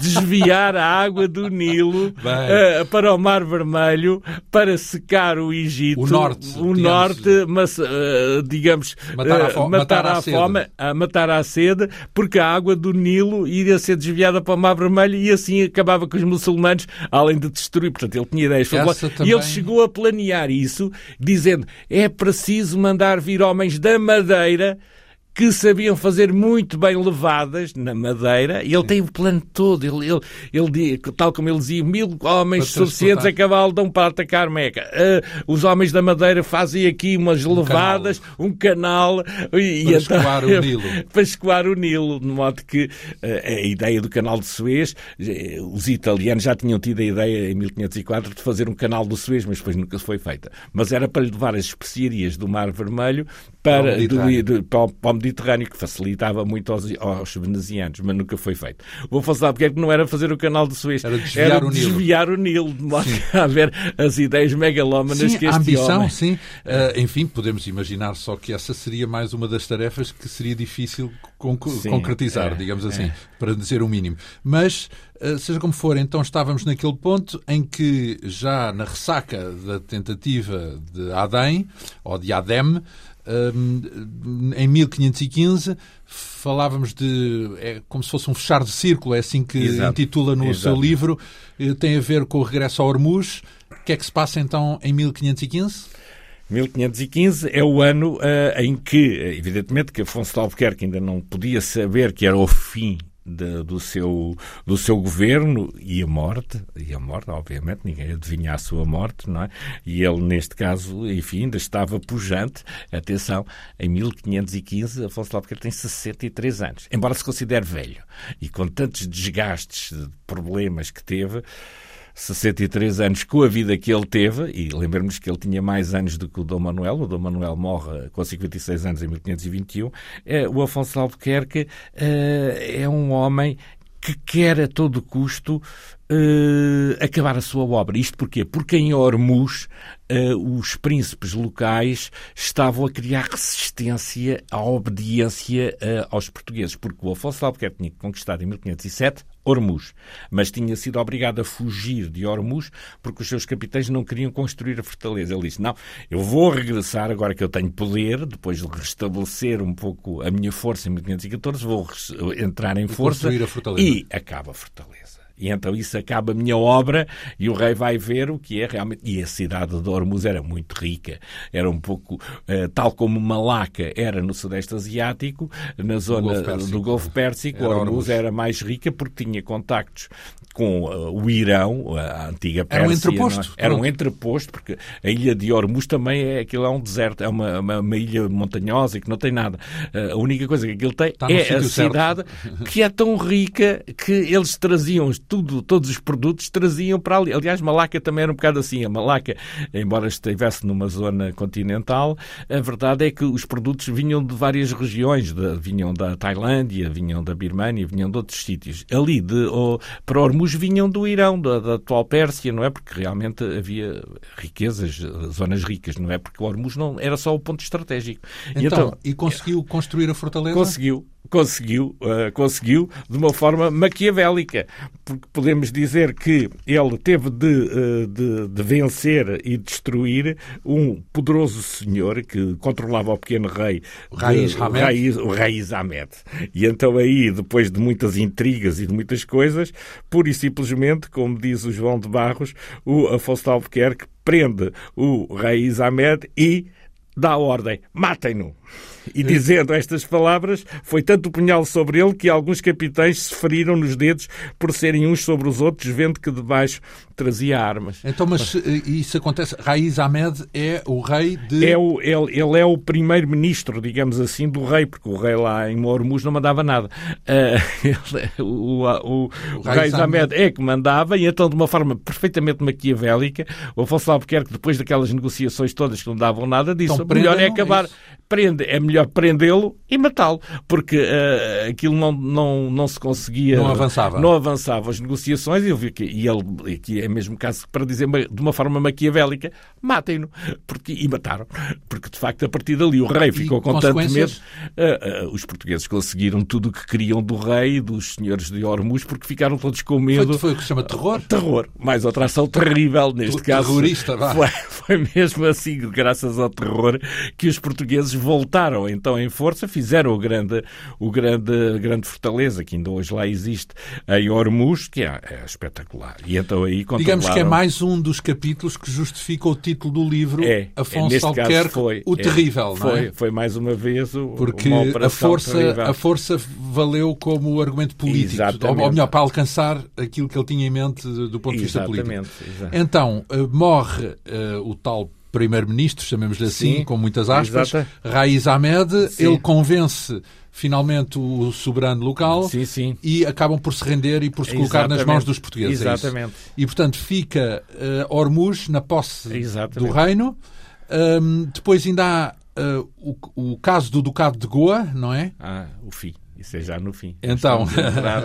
desviar a água do Nilo uh, para o Mar Vermelho para secar o Egito. O norte. O norte, mas, uh, digamos, matar a, fome, matar a fome, a matar a sede, porque a água do Nilo iria ser desviada para o Mar Vermelho e assim acabava com os muçulmanos, além de destruir. Portanto, ele tinha ideias. Também... E ele chegou a planear isso, dizendo é preciso mandar vir homens da Madeira que sabiam fazer muito bem levadas na madeira, e ele tem o plano todo. Ele, ele, ele, tal como ele dizia, mil homens suficientes a cavalo dão para atacar Meca. Uh, os homens da madeira fazem aqui umas um levadas, canal. um canal, e, para escoar o Nilo. para escoar o Nilo, de modo que uh, a ideia do canal de Suez, eh, os italianos já tinham tido a ideia em 1504 de fazer um canal do Suez, mas depois nunca foi feita. Mas era para lhe levar as especiarias do Mar Vermelho para, do, do, para, para o Mediterrâneo, que facilitava muito aos, aos venezianos, mas nunca foi feito. Vou falar porque é que não era fazer o canal de Suez, era desviar, era o, desviar Nilo. o Nilo, de modo a ver as ideias megalómanas sim, que este a ambição, homem... sim. Uh, enfim, podemos imaginar só que essa seria mais uma das tarefas que seria difícil sim, concretizar, é, digamos assim, é. para dizer o mínimo. Mas, uh, seja como for, então estávamos naquele ponto em que já na ressaca da tentativa de Adem, ou de Adem, em 1515 falávamos de é como se fosse um fechar de círculo, é assim que Exato. intitula no Exato. seu livro, eh, tem a ver com o regresso ao Hormuz. O que é que se passa então em 1515? 1515 é o ano uh, em que, evidentemente, que Afonso de Albuquerque ainda não podia saber que era o fim de, do, seu, do seu governo e a morte, e a morte, obviamente, ninguém adivinha a sua morte, não é? E ele, neste caso, enfim, ainda estava pujante. Atenção, em 1515, Afonso de Albuquerque tem 63 anos, embora se considere velho. E com tantos desgastes, problemas que teve, 63 anos com a vida que ele teve, e lembramos que ele tinha mais anos do que o Dom Manuel, o Dom Manuel morre com 56 anos em 1521, é, o Afonso de Albuquerque é, é um homem que quer a todo custo uh, acabar a sua obra. Isto porquê? Porque em Hormuz uh, os príncipes locais estavam a criar resistência à obediência uh, aos portugueses, porque o Afonso Albuquerque tinha conquistado em 1507 Hormuz, mas tinha sido obrigado a fugir de Hormuz porque os seus capitães não queriam construir a fortaleza. Ele disse: Não, eu vou regressar agora que eu tenho poder, depois de restabelecer um pouco a minha força em 1514, vou entrar em força e acaba a fortaleza. E então isso acaba a minha obra e o rei vai ver o que é realmente. E a cidade de Hormuz era muito rica, era um pouco uh, tal como Malaca era no Sudeste Asiático, na zona do Golfo Pérsico, era Hormuz, era mais rica porque tinha contactos com uh, o Irão, a antiga Pérsia. Era um entreposto. É? Era um entreposto, porque a ilha de Hormuz também é aquilo é um deserto, é uma, uma, uma ilha montanhosa e que não tem nada. Uh, a única coisa que aquilo tem Está é a cidade certo. que é tão rica que eles traziam tudo, todos os produtos traziam para ali. Aliás, Malaca também era um bocado assim. A Malaca, embora estivesse numa zona continental, a verdade é que os produtos vinham de várias regiões, de, vinham da Tailândia, vinham da Birmânia, vinham de outros sítios. Ali, de, oh, para Hormuz, vinham do Irão, da, da, atual Pérsia, não é? Porque realmente havia riquezas, zonas ricas, não é? Porque Hormuz não era só o ponto estratégico. Então, e, então, e conseguiu construir a fortaleza? Conseguiu conseguiu, uh, conseguiu de uma forma maquiavélica, porque podemos dizer que ele teve de, uh, de, de, vencer e destruir um poderoso senhor que controlava o pequeno rei, Raiz Hamed. o Raiz Ahmed. E então aí, depois de muitas intrigas e de muitas coisas, pura e simplesmente, como diz o João de Barros, o Afonso de Albuquerque prende o Raiz Ahmed e dá ordem, matem-no. E dizendo estas palavras, foi tanto o punhal sobre ele que alguns capitães se feriram nos dedos por serem uns sobre os outros, vendo que debaixo trazia armas. Então, mas isso acontece. Raiz Ahmed é o rei de. É o, ele, ele é o primeiro-ministro, digamos assim, do rei, porque o rei lá em Mormuz não mandava nada. Uh, ele, o, o, o, o Raiz Ahmed é que mandava, e então, de uma forma perfeitamente maquiavélica, o Afonso Albuquerque, depois daquelas negociações todas que não davam nada, disse: então, melhor é acabar. Prende, é melhor prendê-lo e matá-lo, porque uh, aquilo não, não, não se conseguia. Não avançava. Não avançava as negociações, e eu vi que e ele, que é mesmo caso para dizer de uma forma maquiavélica, matem-no. Porque, e mataram. Porque, de facto, a partir dali o rei ficou com tanto medo. Uh, uh, os portugueses conseguiram tudo o que queriam do rei, dos senhores de Hormuz, porque ficaram todos com medo. Foi, foi o que se chama terror? terror. Mais outra ação terrível, neste caso. Terrorista, vá. Foi, foi mesmo assim, graças ao terror, que os portugueses voltaram então em força, fizeram o grande, o grande, grande fortaleza, que ainda hoje lá existe, em Hormuz, que é, é espetacular. E então aí Digamos que é mais um dos capítulos que justifica o título do livro é, Afonso é, Albuquerque, foi, o é, Terrível, foi, não é? Foi mais uma vez o, Porque a força, a força valeu como argumento político, ou, ou, melhor, para alcançar aquilo que ele tinha em mente do ponto de vista Exatamente. político. Exatamente. Então, uh, morre uh, o tal primeiro-ministro, chamemos-lhe assim, Sim, com muitas aspas, exata. Raiz Ahmed, Sim. ele convence finalmente o soberano local sim, sim. e acabam por se render e por se colocar Exatamente. nas mãos dos portugueses. É Exatamente. É e, portanto, fica uh, Hormuz na posse Exatamente. do reino. Um, depois ainda há uh, o, o, caso do Ducado de Goa, não é? Ah, o fim. Isso é já no fim. Então,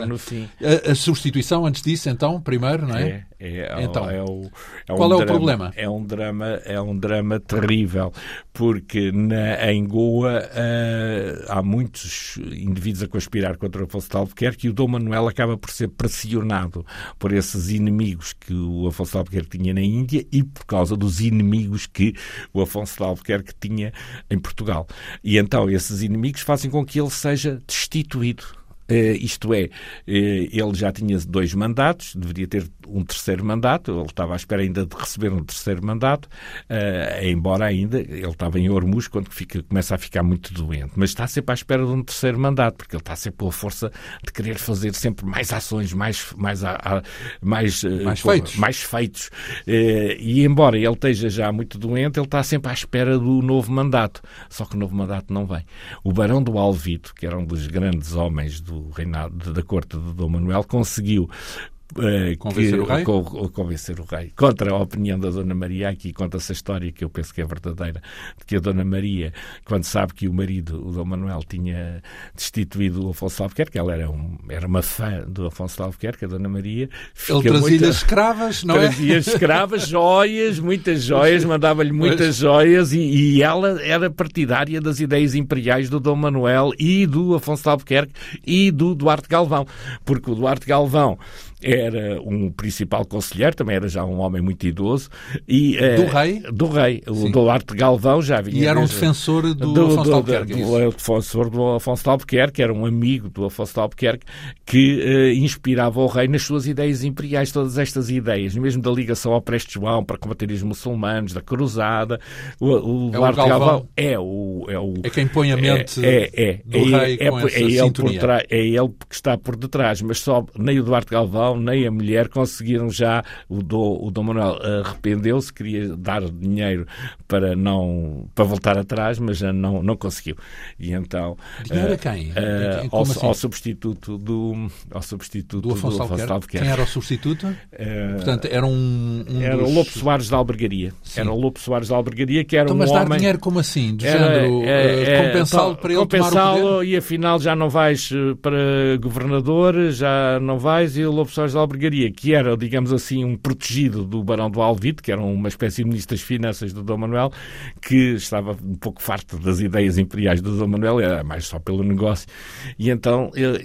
no fim. A, a, substituição antes disso, então, primeiro, não é? É, é, então, é, o, é qual um é o problema? É um drama, é um drama terrível, porque na, em Goa uh, há muitos indivíduos a conspirar contra o Afonso de Albuquerque e o Dom Manuel acaba por ser pressionado por esses inimigos que o Afonso de Albuquerque tinha na Índia e por causa dos inimigos que o Afonso de Albuquerque tinha em Portugal. E então esses inimigos fazem com que ele seja destituído Uh, isto é, uh, ele já tinha dois mandatos, deveria ter um terceiro mandato, ele estava à espera ainda de receber um terceiro mandato, uh, embora ainda ele estava em Hormuz quando fica, começa a ficar muito doente, mas está sempre à espera de um terceiro mandato, porque ele está sempre com a força de querer fazer sempre mais ações, mais, mais, mais, mais feitos. Mais feitos. e embora ele esteja já muito doente, ele está sempre à espera do novo mandato, só que o novo mandato não vem. O Barão do Alvito, que era um dos grandes homens do reinado da corte de Dom Manuel conseguiu Uh, convencer que, o rei? Co, convencer o rei. Contra a opinião da Dona Maria, aqui conta-se a história que eu penso que é verdadeira, de que a Dona Maria, quando sabe que o marido, o Dom Manuel, tinha destituído o Afonso Albuquerque, ela era, um, era uma fã do Afonso Albuquerque, a Dona Maria. Ele trazia-lhe as escravas, não trazia é? Trazia escravas, joias, muitas joias, mandava-lhe muitas mas... joias e, e, ela era partidária das ideias imperiais do Dom Manuel e do Afonso Albuquerque e do Duarte Galvão, porque o Duarte Galvão era um principal conselheiro, também era já um homem muito idoso. E, eh, do rei? Do rei. O Duarte Galvão já vinha. E era um defensor do, do Afonso de Albuquerque. Do, do, defensor do Afonso de Albuquerque, era um amigo do Afonso de Albuquerque que uh, inspirava o rei nas suas ideias imperiais, todas estas ideias, mesmo da ligação ao Preste João para combater os muçulmanos, da cruzada. O, o é Duarte o Galvão é o, é o. É quem põe a mente é, é, é, do é, rei é, com é, essa é ele por é ele que está por detrás, mas só nem o Duarte Galvão nem a mulher conseguiram já, o Dom, o Dom Manuel arrependeu-se, queria dar dinheiro para não para voltar atrás, mas já não, não conseguiu. E então dinheiro a quem? Uh, ao, assim? ao, substituto do ao substituto do Afonso, do Afonso Albuquerque. Quem era o substituto? Uh, Portanto, era um, um era dos... o Lopo Soares da Albergaria. Sim. Era o Lopo Soares da Albergaria que era então, um mas homem. dar dinheiro como assim? De género, é, é, compensá-lo para ele compensá-lo e afinal já não vais para governador, já não vais e o Lopo Soares da Albergaria, que era, digamos assim, um protegido do Barão do Alvite, que era uma espécie de ministro das Finanças do Dom Manuel, que estava um pouco farto das ideias imperiais do Dom Manuel, era mais só pelo negócio. E então ele,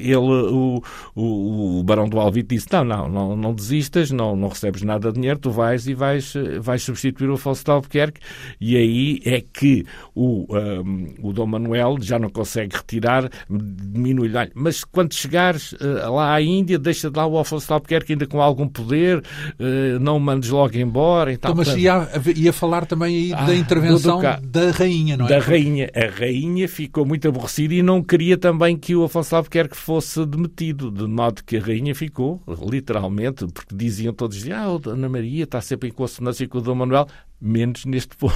ele o, o, o, Barão do Alvite disse: Não, não, não, não desistas, não, não recebes nada de dinheiro, tu vais e vais, vais substituir o Afonso de Albuquerque. E aí é que o, um, o Dom Manuel já não consegue retirar, diminui-lhe. Mas quando chegares uh, lá à Índia, deixa de lá o Afonso de Albuquerque ainda com algum poder, uh, não mandes logo embora. E tal. Então, mas ia, ia falar também aí ah, da intervenção da rainha, não é? Da rainha. A rainha ficou muito aborrecida e não queria também que o Afonso Albuquerque fosse demitido, de modo que a rainha ficou, literalmente, porque diziam todos, ah, a Ana Maria está sempre em consonância com o Dom Manuel, menos neste ponto.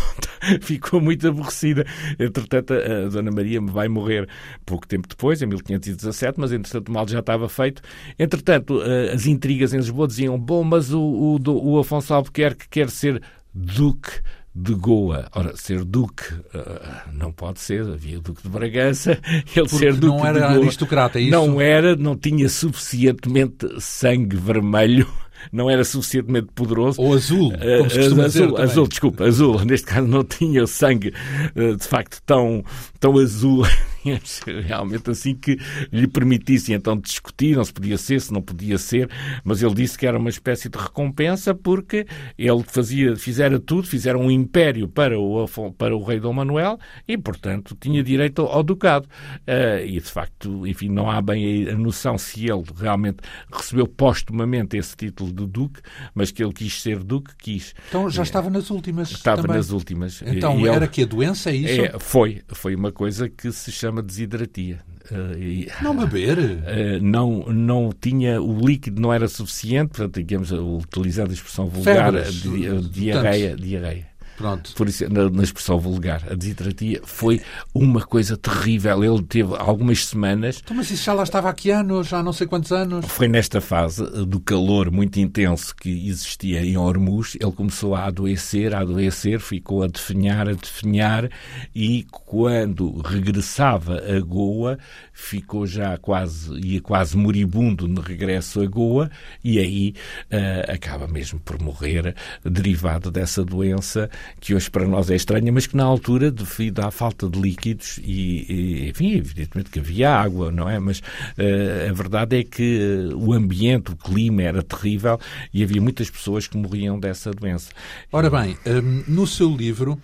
ficou muito aborrecida. Entretanto, a Dona Maria vai morrer pouco tempo depois, em 1517, mas entretanto o mal já estava feito. Entretanto, as intrigas em Lisboa diziam, bom, mas o, o, o Afonso Albuquerque quer ser duque de Goa. Ora, ser duque uh, não pode ser, havia o duque de Bragança, ele Porque ser duque não era de Goa, aristocrata, é isso? Não era, não tinha suficientemente sangue vermelho não era suficientemente poderoso. Ou azul, como se uh, azul, azul, desculpa, azul. Neste caso não tinha o sangue uh, de facto tão, tão azul realmente assim que lhe permitisse então discutir, não se podia ser, se não podia ser, mas ele disse que era uma espécie de recompensa porque ele fazia, fizera tudo, fizeram um império para o, para o rei Dom Manuel e, portanto, tinha direito ao ducado. Uh, e, de facto, enfim, não há bem a noção se ele realmente recebeu postumamente esse título de duque, mas que ele quis ser duque, quis. Então já estava nas últimas Estava também. nas últimas. Então e era ele... que a doença, é isso? É, foi. Foi uma coisa que se chama desidratia. Uh, e, não beber? Uh, não, não tinha, o líquido não era suficiente, portanto, digamos, utilizando a expressão vulgar, di, diarreia, diarreia. Pronto. Por isso, na, na, expressão vulgar, a desidratia foi uma coisa terrível. Ele teve algumas semanas. Então, mas isso já lá estava há que anos, já há não sei quantos anos. Foi nesta fase do calor muito intenso que existia em Hormuz. Ele começou a adoecer, a adoecer, ficou a definhar, a definhar e quando regressava a Goa, ficou já quase, ia quase moribundo no regresso a Goa e aí uh, acaba mesmo por morrer derivado dessa doença que hoje para nós é estranha, mas que na altura, devido à falta de líquidos e, e enfim, evidentemente que havia água, não é? Mas uh, a verdade é que uh, o ambiente, o clima era terrível e havia muitas pessoas que morriam dessa doença. Ora bem, um, no seu livro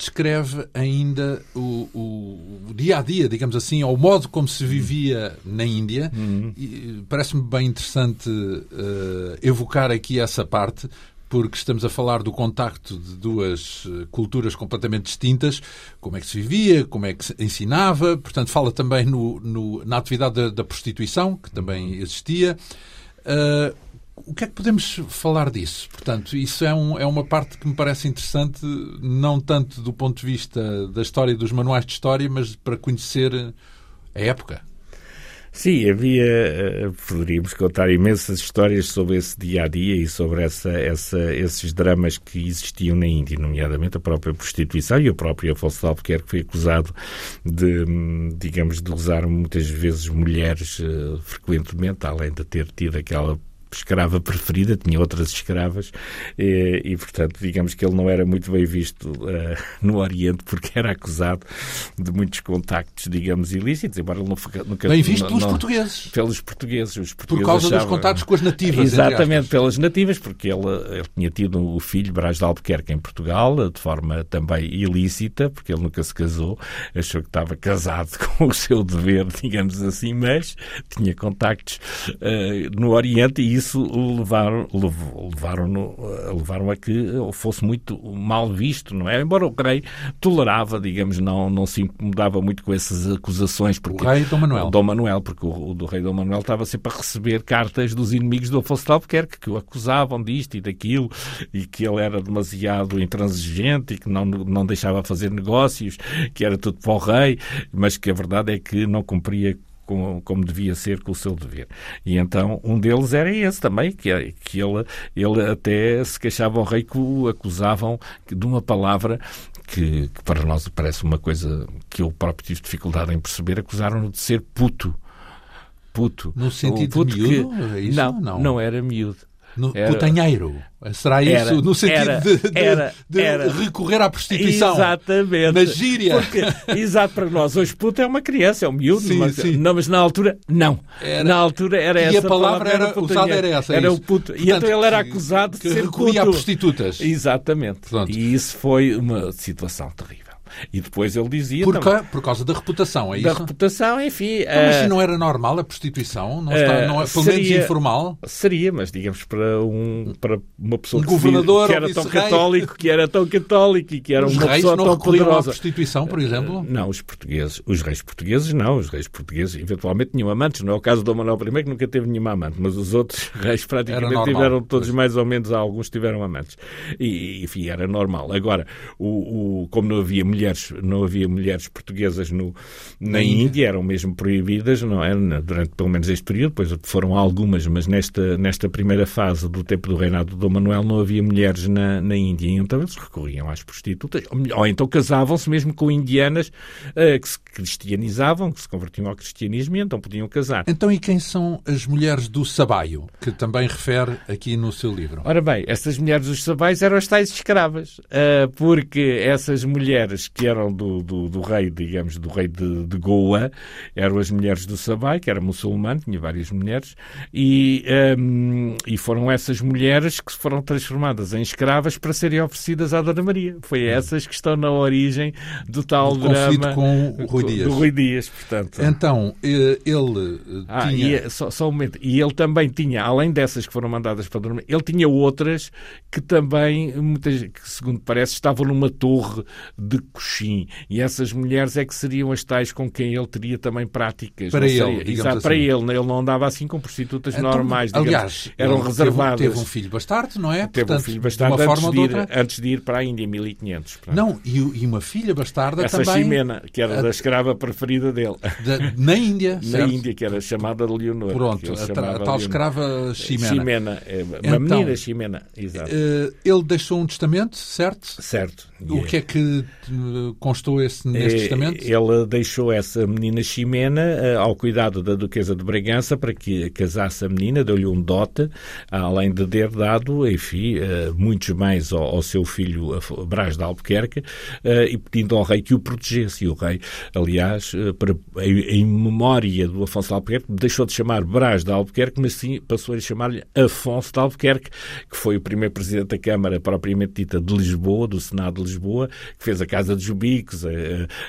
descreve ainda o, o, o, dia a dia, digamos assim, ou o modo como se vivia na Índia. Uhum. Parece-me bem interessante uh, evocar aqui essa parte, porque estamos a falar do contacto de duas eh, culturas completamente distintas, como é que se vivia, como é que se ensinava, portanto, fala também no, no, na atividade da, da, prostituição, que também existia. Uh, o que é que podemos falar disso? Portanto, isso é, um, é uma parte que me parece interessante, não tanto do ponto de vista da história dos manuais de história, mas para conhecer a época. Sim, havia. Eh, poderíamos contar imensas histórias sobre esse dia a dia e sobre essa, essa, esses dramas que existiam na Índia, nomeadamente a própria prostituição e o próprio Afonso Albuquerque foi acusado de, digamos, de usar muitas vezes mulheres uh, frequentemente, além de ter tido aquela escrava preferida, tinha outras escravas, e, e, portanto, digamos que ele não era muito bem visto uh, no Oriente, porque era acusado de muitos contactos, digamos, ilícitos, embora ele não, nunca... Bem visto pelos não, portugueses. Pelos portugueses. Os portugueses Por causa achavam, dos contactos com as nativas, Exatamente, pelas nativas, porque ele, ele tinha tido o filho, Brás de Albuquerque, em Portugal, de forma também ilícita, porque ele nunca se casou, achou que estava casado com o seu dever, digamos assim, mas tinha contactos uh, no Oriente e isso levaram, levaram, levaram a que fosse muito mal visto, não é? Embora o rei tolerava, digamos, não, não se incomodava muito com essas acusações. Porque, o rei Dom Manuel. Dom Manuel, porque o, o rei Dom Manuel estava sempre a receber cartas dos inimigos do Afonso de Albuquerque que o acusavam disto e daquilo e que ele era demasiado intransigente e que não, não deixava fazer negócios, que era tudo para o rei, mas que a verdade é que não cumpria como, como devia ser com o seu dever. E então um deles era esse também, que, que ele, ele até se queixava ao rei que o acusavam de uma palavra que, que, para nós parece uma coisa que eu próprio tive dificuldade em perceber, acusaram-no de ser puto. Puto. No sentido puto de miúdo? Que, é isso? Não, não, não era miúdo. No, era, putanheiro. Será isso era, no sentido era, de, de, de recorrer à prostituição? Exatamente. Na gíria. Porque, exato, para nós hoje puta é uma criança, é um miúdo. Sim, mas, sim. Não, mas na altura, não. na altura era e essa. E a palavra, palavra era, usada era essa. Era isso. o puto. Portanto, e então ele era acusado de ser recorria puto. a prostitutas. Exatamente. Pronto. E isso foi uma situação terrível. E depois ele dizia. Por, também, por causa da reputação, é da isso? Da reputação, enfim. Então, mas uh, não era normal a prostituição? Não está, não é, pelo seria, menos informal? Seria, mas digamos para, um, para uma pessoa um que, governador, que era tão católico, que era tão católico e que era os uma pessoa não tão poderosa. à prostituição, por exemplo? Uh, não, os portugueses. Os reis portugueses não. Os reis portugueses eventualmente tinham amantes. Não é o caso do Manuel I, que nunca teve nenhuma amante, mas os outros reis praticamente tiveram todos pois. mais ou menos, alguns tiveram amantes. E, enfim, era normal. Agora, o, o, como não havia mulheres, não havia mulheres portuguesas no, na, na Índia. Índia, eram mesmo proibidas, não é? Durante pelo menos este período, depois foram algumas, mas nesta, nesta primeira fase do tempo do reinado de Dom Manuel não havia mulheres na, na Índia, então eles recorriam às prostitutas, ou, então casavam-se mesmo com indianas uh, que se cristianizavam, que se convertiam ao cristianismo e então podiam casar. Então, e quem são as mulheres do Sabaio, que também refere aqui no seu livro? Ora bem, essas mulheres dos Sabaios eram as tais escravas, uh, porque essas mulheres que eram do, do, do rei, digamos, do rei de, de, Goa, eram as mulheres do Sabai, que era muçulmano, tinha várias mulheres, e, um, e foram essas mulheres que foram transformadas em escravas para serem oferecidas à Dona Maria. Foi hum. essas que estão na origem do tal do drama com o Rui Dias. Do Rui Dias, portanto. Então, eh, ele eh, ah, tinha... E, é, só, só um momento. E ele também tinha, além dessas que foram mandadas para Dona Maria, ele tinha outras que também, muitas, que segundo parece, estavam numa torre de coxim. E essas mulheres é que seriam as tais com quem ele teria também práticas. Para ele, Exato, assim. para ele. Ele não andava assim com prostitutas então, normais. Digamos, aliás, eram reservadas. Teve, teve, um filho bastardo, não é? Teve Portanto, um filho bastardo de antes, de ir, antes de ir para a Índia, em 1500. Portanto. Não, e, e, uma filha bastarda Essa também. Ximena, que era a, da escrava preferida dele. Da, na Índia, Na certo? Índia, que era chamada de Leonor. Pronto, a, a, tal Leonor. escrava Ximena. Ximena, é, uma então, menina Ximena, exato. Uh, ele deixou um testamento, certo? Certo. O yeah. que é que eh, constou esse, nesse é, testamento? Ele deixou essa menina Ximena uh, ao cuidado da Duquesa de Bragança para que casasse a menina, deu-lhe um dote, além de ter dado, enfim, uh, muitos mais ao, ao, seu filho Brás de Albuquerque e pedindo ao rei que o protegesse. E o rei, aliás, para, em, em, memória do Afonso de Albuquerque, deixou de chamar Brás de Albuquerque, mas sim passou a chamar-lhe Afonso de Albuquerque, que foi o primeiro presidente da Câmara propriamente dita de Lisboa, do Senado de Lisboa Lisboa, que fez a Casa dos Bicos, a,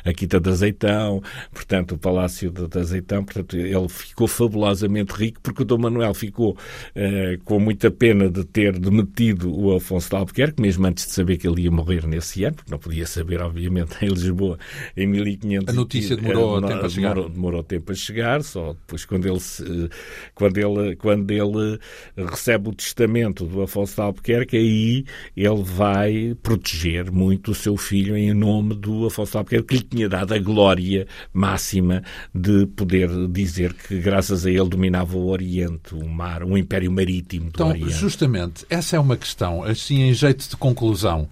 a Quinta de Azeitão, portanto, o Palácio de, de, Azeitão. Portanto, ele ficou fabulosamente rico porque o Dom Manuel ficou uh, com muita pena de ter demitido o Afonso de Albuquerque, mesmo antes de saber que ele ia morrer nesse ano, porque não podia saber, obviamente, em Lisboa, em 1500. A notícia demorou uh, tempo a chegar. Demorou, demorou tempo a chegar, só depois quando ele, se, quando ele, quando ele recebe o testamento do Afonso de Albuquerque, aí ele vai proteger muito o seu filho em nome nome do Afonso Albuquerque, que lhe tinha dado a glória máxima de poder dizer que, graças a ele, dominava o Oriente, o mar, o império marítimo do então, Oriente. Justamente, essa é uma questão, assim, em jeito de conclusão.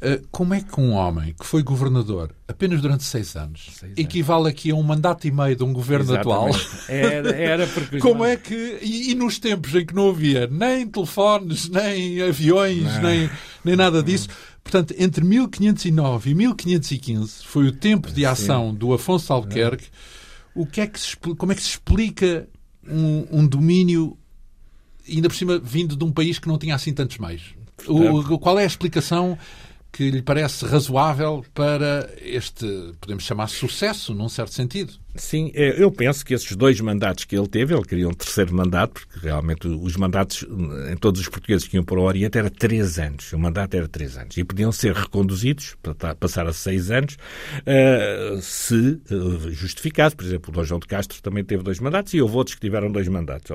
Eh, como é que um homem que foi governador apenas durante seis anos, seis anos. equivale aqui a um mandato e meio de um governo Exatamente. atual? Era, era porque... Como é que... E, e, nos tempos em que não havia nem telefones, nem aviões, nem, nem nada disso... Portanto, entre 1509 e 1515 foi o tempo de ação do Afonso Albuquerque. O que é que se, como é que se explica um, um domínio, ainda por cima, vindo de um país que não tinha assim tantos meios? O, qual é a explicação que lhe parece razoável para este, podemos chamar, sucesso, num certo sentido? Sim, é, eu penso que esses dois mandatos que ele teve, ele queria um terceiro mandato, porque realmente os mandatos em todos os portugueses que iam para o Oriente era três anos. O mandato era três anos. E podiam ser reconduzidos para passar a seis anos, uh, se uh, justificados. Por exemplo, o Dom João de Castro também teve dois mandatos e houve outros que tiveram dois mandatos.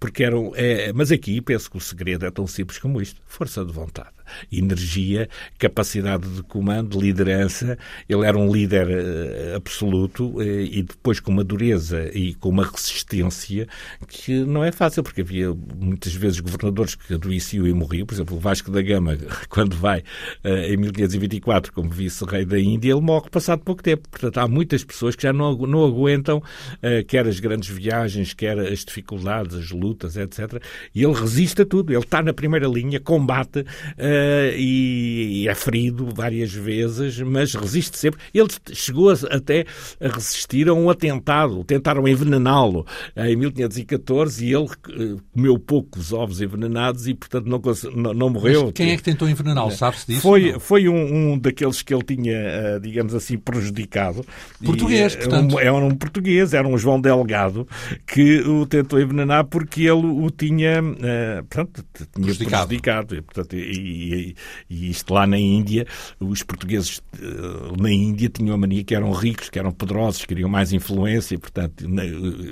Porque eram. É, mas aqui penso que o segredo é tão simples como isto: força de vontade energia, capacidade de comando, liderança. Ele era um líder uh, absoluto e depois com uma dureza e com uma resistência que não é fácil, porque havia muitas vezes governadores que adoeciam e morriam. Por exemplo, o Vasco da Gama, quando vai uh, em 1524 como vice-rei da Índia, ele morre passado pouco tempo. Portanto, há muitas pessoas que já não, não aguentam quer as grandes viagens, quer as dificuldades, as lutas, etc. E ele resiste a tudo. Ele está na primeira linha, combate uh, e, é ferido várias vezes, mas resiste sempre. Ele chegou até a resistir a um atentado. Tentaram envenená-lo em 1514 e ele eh, comeu poucos ovos envenenados e, portanto, não, não, não morreu. Mas quem é que tentou envenená-lo? Sabe-se disso? Foi, foi um, um, daqueles que ele tinha, eh, digamos assim, prejudicado. Português, e, portanto. Um, era um português, era um João Delgado, que o tentou envenenar porque ele o tinha, uh, portanto, tinha prejudicado. prejudicado e, portanto, e, e, e, isto lá na Índia, os portugueses uh, na Índia tinham a mania que eram ricos, que eram poderosos, queriam mais influência, e, portanto, na,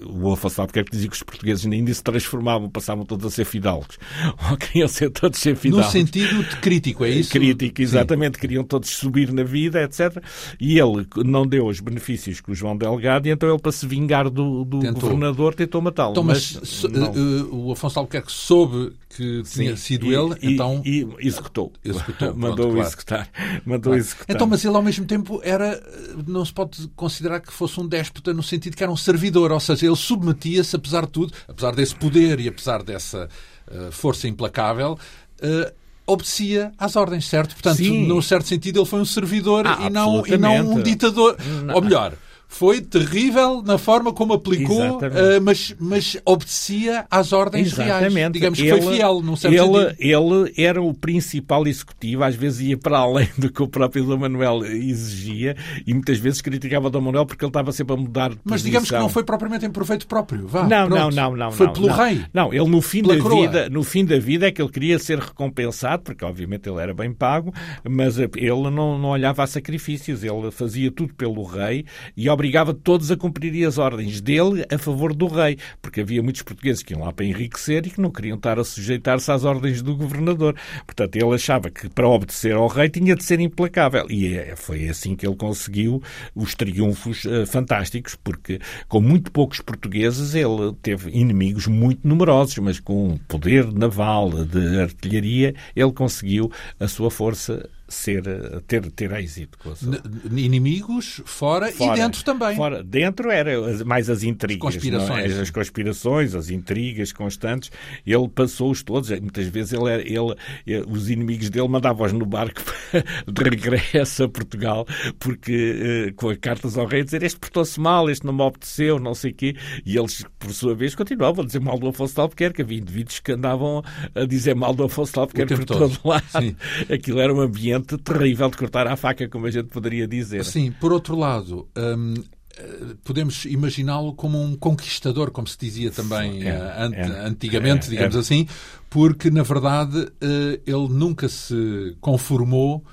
o Afonso Albuquerque dizia que os portugueses na Índia se transformavam, passavam todos a ser fidalgos, ou queriam ser todos ser fidalgos. No sentido de crítico, é isso? Crítico, exatamente, Sim. queriam todos subir na vida, etc. E ele não deu os benefícios que o João Delgado, e então ele, para se vingar do, do governador, tentou matá-lo. Então, mas, mas uh, o Afonso Albuquerque soube que tinha sido e, ele, e, então... E executou. executou Mandou pronto, executar. Mandou claro. executar. Então, mas ele ao mesmo tempo era... Não se pode considerar que fosse um déspota no sentido que era um servidor, ou seja, ele submetia-se, apesar de tudo, apesar desse poder e apesar dessa uh, força implacável, uh, obedecia às ordens, certo? Portanto, Sim. num certo sentido, ele foi um servidor ah, e, não, e não um ditador. Não. Ou melhor, foi terrível na forma como aplicou, uh, mas, mas obedecia às ordens Exatamente. reais. Digamos que ele, foi fiel, num certo ele, sentido. Ele era o principal executivo, às vezes ia para além do que o próprio Dom Manuel exigia e muitas vezes criticava Dom Manuel porque ele estava sempre a mudar de Mas digamos que não foi propriamente em proveito próprio. Vá, não, não, não, não. Foi não, pelo não. rei. Não, ele no fim, da vida, no fim da vida é que ele queria ser recompensado, porque obviamente ele era bem pago, mas ele não, não olhava a sacrifícios, ele fazia tudo pelo rei e obrigava todos a cumpriria as ordens dele a favor do rei, porque havia muitos portugueses que iam lá para enriquecer e que não queriam estar a sujeitar-se às ordens do governador. Portanto, ele achava que para obedecer ao rei tinha de ser implacável. E é, foi assim que ele conseguiu os triunfos uh, fantásticos, porque com muito poucos portugueses ele teve inimigos muito numerosos, mas com poder naval, de artilharia, ele conseguiu a sua força ser, ter, ter êxito. Com sua... Inimigos fora, fora, e dentro também. Fora. Dentro era mais as intrigas. As conspirações. As conspirações, as intrigas constantes. Ele passou-os todos. Muitas vezes ele, ele, eh, os inimigos dele mandavam-os no barco de regresso a Portugal, porque eh, com as cartas ao rei dizer este portou-se mal, este não me obedeceu, não sei o quê. E eles, por sua vez, continuavam a dizer mal do Afonso de Albuquerque. Havia indivíduos que andavam a dizer mal do Afonso de Albuquerque por todo, todo lado. Sim. Aquilo era um ambiente terrível de cortar à faca, como a gente poderia dizer. Sim, por outro lado, hum, eh, podemos imaginá-lo como um conquistador, como se dizia também é, uh, é, antigamente, é, digamos assim, porque, na verdade, uh, ele nunca se conformou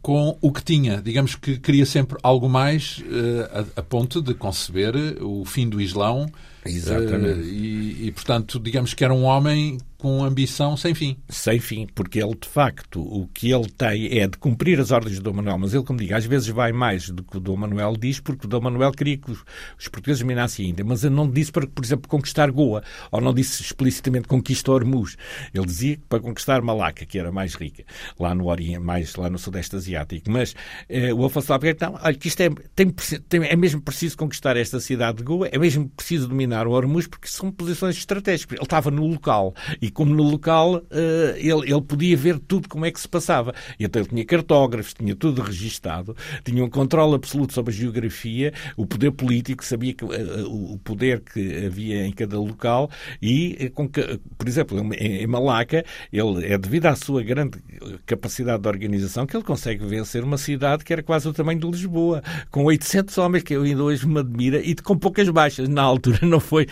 com o que tinha. Digamos que queria sempre algo mais uh, a, a, ponto de conceber o fim do Islão Exatamente. E, e, portanto, digamos que era um homem com ambição sem fim. Sem fim, porque ele, de facto, o que ele tem é de cumprir as ordens do Dom Manuel, mas ele, como digo, às vezes vai mais do que o Dom Manuel diz, porque o Dom Manuel queria que os, os portugueses dominassem a Índia, mas ele não disse para, por exemplo, conquistar Goa, ou não disse explicitamente conquista Hormuz. Ele dizia para conquistar Malaca, que era mais rica, lá no Oriente, mais lá no Sudeste Asiático. Mas eh, o Afonso Albuquerque, não, olha, que isto é, tem, tem, é mesmo preciso conquistar esta cidade de Goa, é mesmo preciso dominar o Hormuz, porque são posições estratégicas. Ele estava no local e como no local eh, ele, ele podia ver tudo como é que se passava. Então ele tinha cartógrafos, tinha tudo registado, tinha um controle absoluto sobre a geografia, o poder político, sabia que, eh, o poder que havia em cada local e, eh, com que, por exemplo, em Malaca, ele é devido à sua grande capacidade de organização que ele consegue vencer uma cidade que era quase o tamanho de Lisboa, com 800 homens, que eu ainda hoje me admira, e com poucas baixas. Na altura não foi,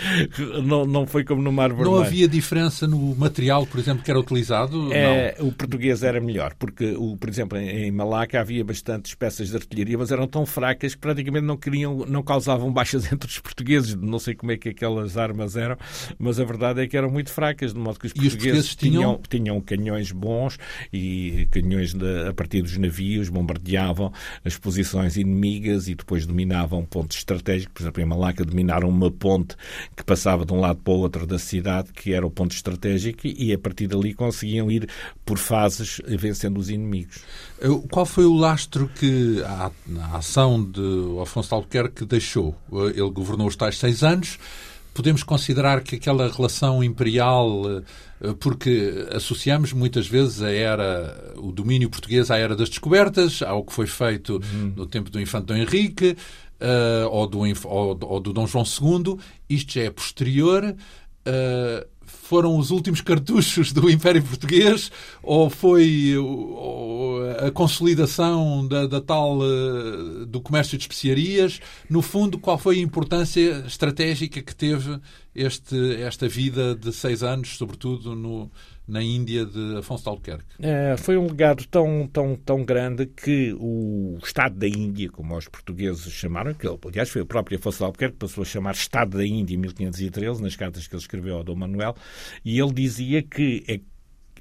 não, não foi como no Mar Vermelho. Não havia diferença no material material, por exemplo, que era utilizado? É, o português era melhor, porque, o, por exemplo, em Malaca havia bastantes peças de artilharia, mas eram tão fracas que praticamente não queriam, não causavam baixas entre os portugueses. Não sei como é que aquelas armas eram, mas a verdade é que eram muito fracas, de modo que os portugueses, os portugueses tinham... tinham... tinham canhões bons e canhões de, a partir dos navios bombardeavam as posições inimigas e depois dominavam pontos estratégicos. Por exemplo, em Malaca dominaram uma ponte que passava de um lado para o outro da cidade, que era o ponto estratégico, e a partir dali conseguiam ir por fases vencendo os inimigos. Qual foi o lastro que a, a ação de Afonso de Albuquerque deixou? Ele governou os tais seis anos. Podemos considerar que aquela relação imperial, eh, porque associamos muitas vezes a era, o domínio português à era das descobertas, ao que foi feito uhum. no tempo do Infante Dom Henrique, uh, ou, do, ou, ou, do Dom João II, isto já é posterior. Uh, foram os últimos cartuchos do Império Português ou foi a consolidação da, da tal eh, do comércio de especiarias? No fundo, qual foi a importância estratégica que teve este, esta vida de seis anos, sobretudo no, na Índia de Afonso de Albuquerque? É, foi um legado tão, tão, tão grande que o Estado da Índia, como os portugueses chamaram, que aliás foi o próprio Afonso de Albuquerque que passou a chamar Estado da Índia em 1513, nas cartas que ele escreveu ao Dom Manuel, e ele dizia que é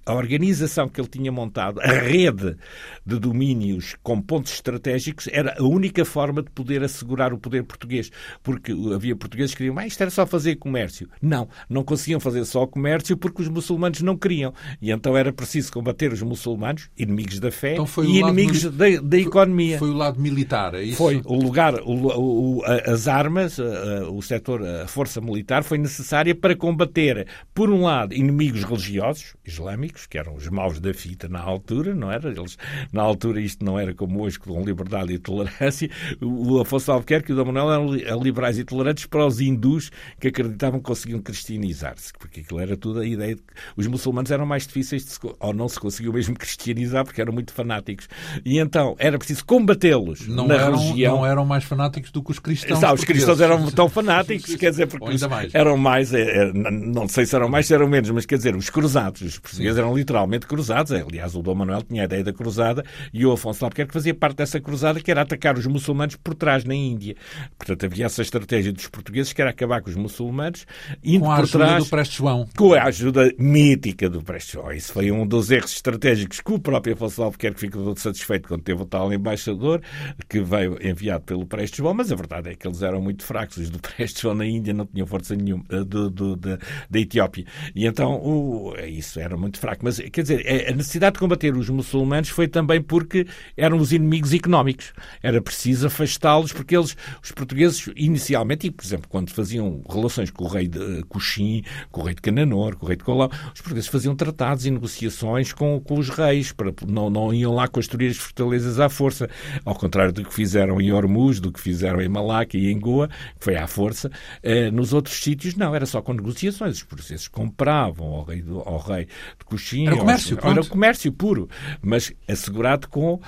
a organização que ele tinha montado, a rede de domínios com pontos estratégicos, era a única forma de poder assegurar o poder português. Porque havia portugueses que queriam, mas isto era só fazer comércio. Não, não conseguiam fazer só comércio porque os muçulmanos não queriam. E então era preciso combater os muçulmanos, inimigos da fé então e inimigos da, da, economia. Foi o lado militar, é isso? Foi. O lugar, o, o, as armas, o setor, a força militar foi necessária para combater, por um lado, inimigos religiosos, islâmicos, que eram os maus da fita na altura, não era? Eles, na altura isto não era como hoje, com liberdade e tolerância. O Afonso Albuquerque e o Dom Manuel eram liberais e tolerantes para os hindus que acreditavam que conseguiam cristianizar-se, porque aquilo era tudo a ideia de que os muçulmanos eram mais difíceis de se, ou não se conseguiam mesmo cristianizar porque eram muito fanáticos. E então era preciso combatê-los na eram, religião. Não eram mais fanáticos do que os cristãos. Não, os cristãos eram tão fanáticos, quer dizer, porque mais. eram mais, é, é, não sei se eram mais, se eram menos, mas quer dizer, os cruzados, os portugueses eram literalmente cruzados. Aliás, o Dom Manuel tinha a ideia da cruzada e o Afonso Albuquerque fazia parte dessa cruzada que era atacar os muçulmanos por trás na Índia. Portanto, havia essa estratégia dos portugueses que era acabar com os muçulmanos indo com a por ajuda trás, do Prestes João. Com a ajuda mítica do Prestes João. Isso foi um dos erros estratégicos que o próprio Afonso Albuquerque ficou satisfeito quando teve o tal embaixador que veio enviado pelo Prestes João, mas a verdade é que eles eram muito fracos. Os do Prestes João na Índia não tinham força nenhuma eh, do, do, da, da Etiópia. E então o, isso era muito fraco. Mas, quer dizer, é, a necessidade de combater os muçulmanos foi também porque eram os inimigos económicos. Era preciso afastá-los porque eles, os portugueses, inicialmente, e por exemplo, quando faziam relações com o rei de Coxim, com o rei de Cananor, com o rei de Colau, os portugueses faziam tratados e negociações com, com os reis, para, não, não iam lá construir as fortalezas à força, ao contrário do que fizeram em Hormuz, do que fizeram em Malaca e em Goa, que foi à força. Eh, nos outros sítios, não, era só com negociações. Os portugueses compravam ao rei, do, ao rei de Coxim, era comércio, era comércio puro, mas assegurado com uh,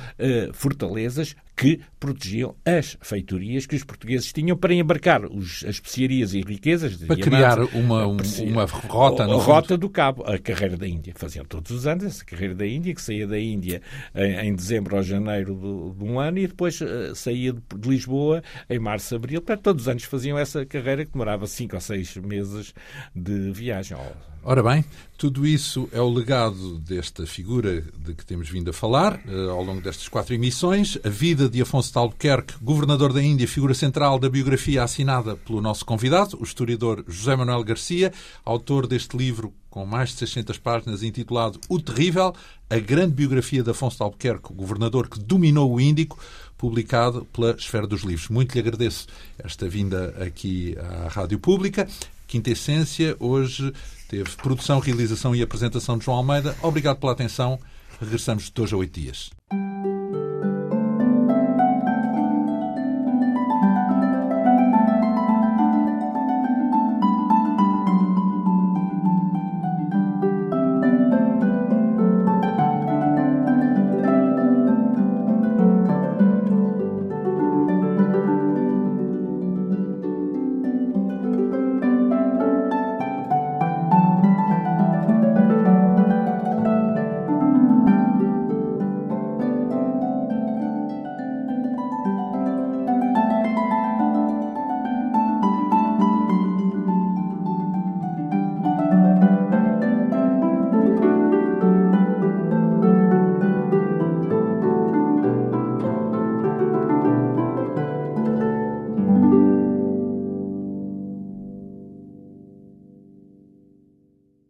fortalezas que protegiam as feitorias que os portugueses tinham para embarcar os, as especiarias e riquezas. Para criar uma, uma rota. A, a rota do Cabo, a carreira da Índia. Faziam todos os anos essa carreira da Índia, que saía da Índia em, em dezembro ou janeiro de, de, um ano e depois uh, saía de, de, Lisboa em março, abril. Portanto, todos os anos faziam essa carreira que demorava cinco ou seis meses de viagem. Ora bem, tudo isso é o legado desta figura de que temos vindo a falar uh, ao longo destas quatro emissões. A vida de Afonso de Albuquerque, governador da Índia, figura central da biografia assinada pelo nosso convidado, o historiador José Manuel Garcia, autor deste livro com mais de 600 páginas, intitulado O Terrível, a grande biografia de Afonso de Albuquerque, governador que dominou o Índico, publicado pela Esfera dos Livros. Muito lhe agradeço esta vinda aqui à Rádio Pública. Quinta Essência, hoje teve produção, realização e apresentação de João Almeida. Obrigado pela atenção. Regressamos de hoje a oito dias.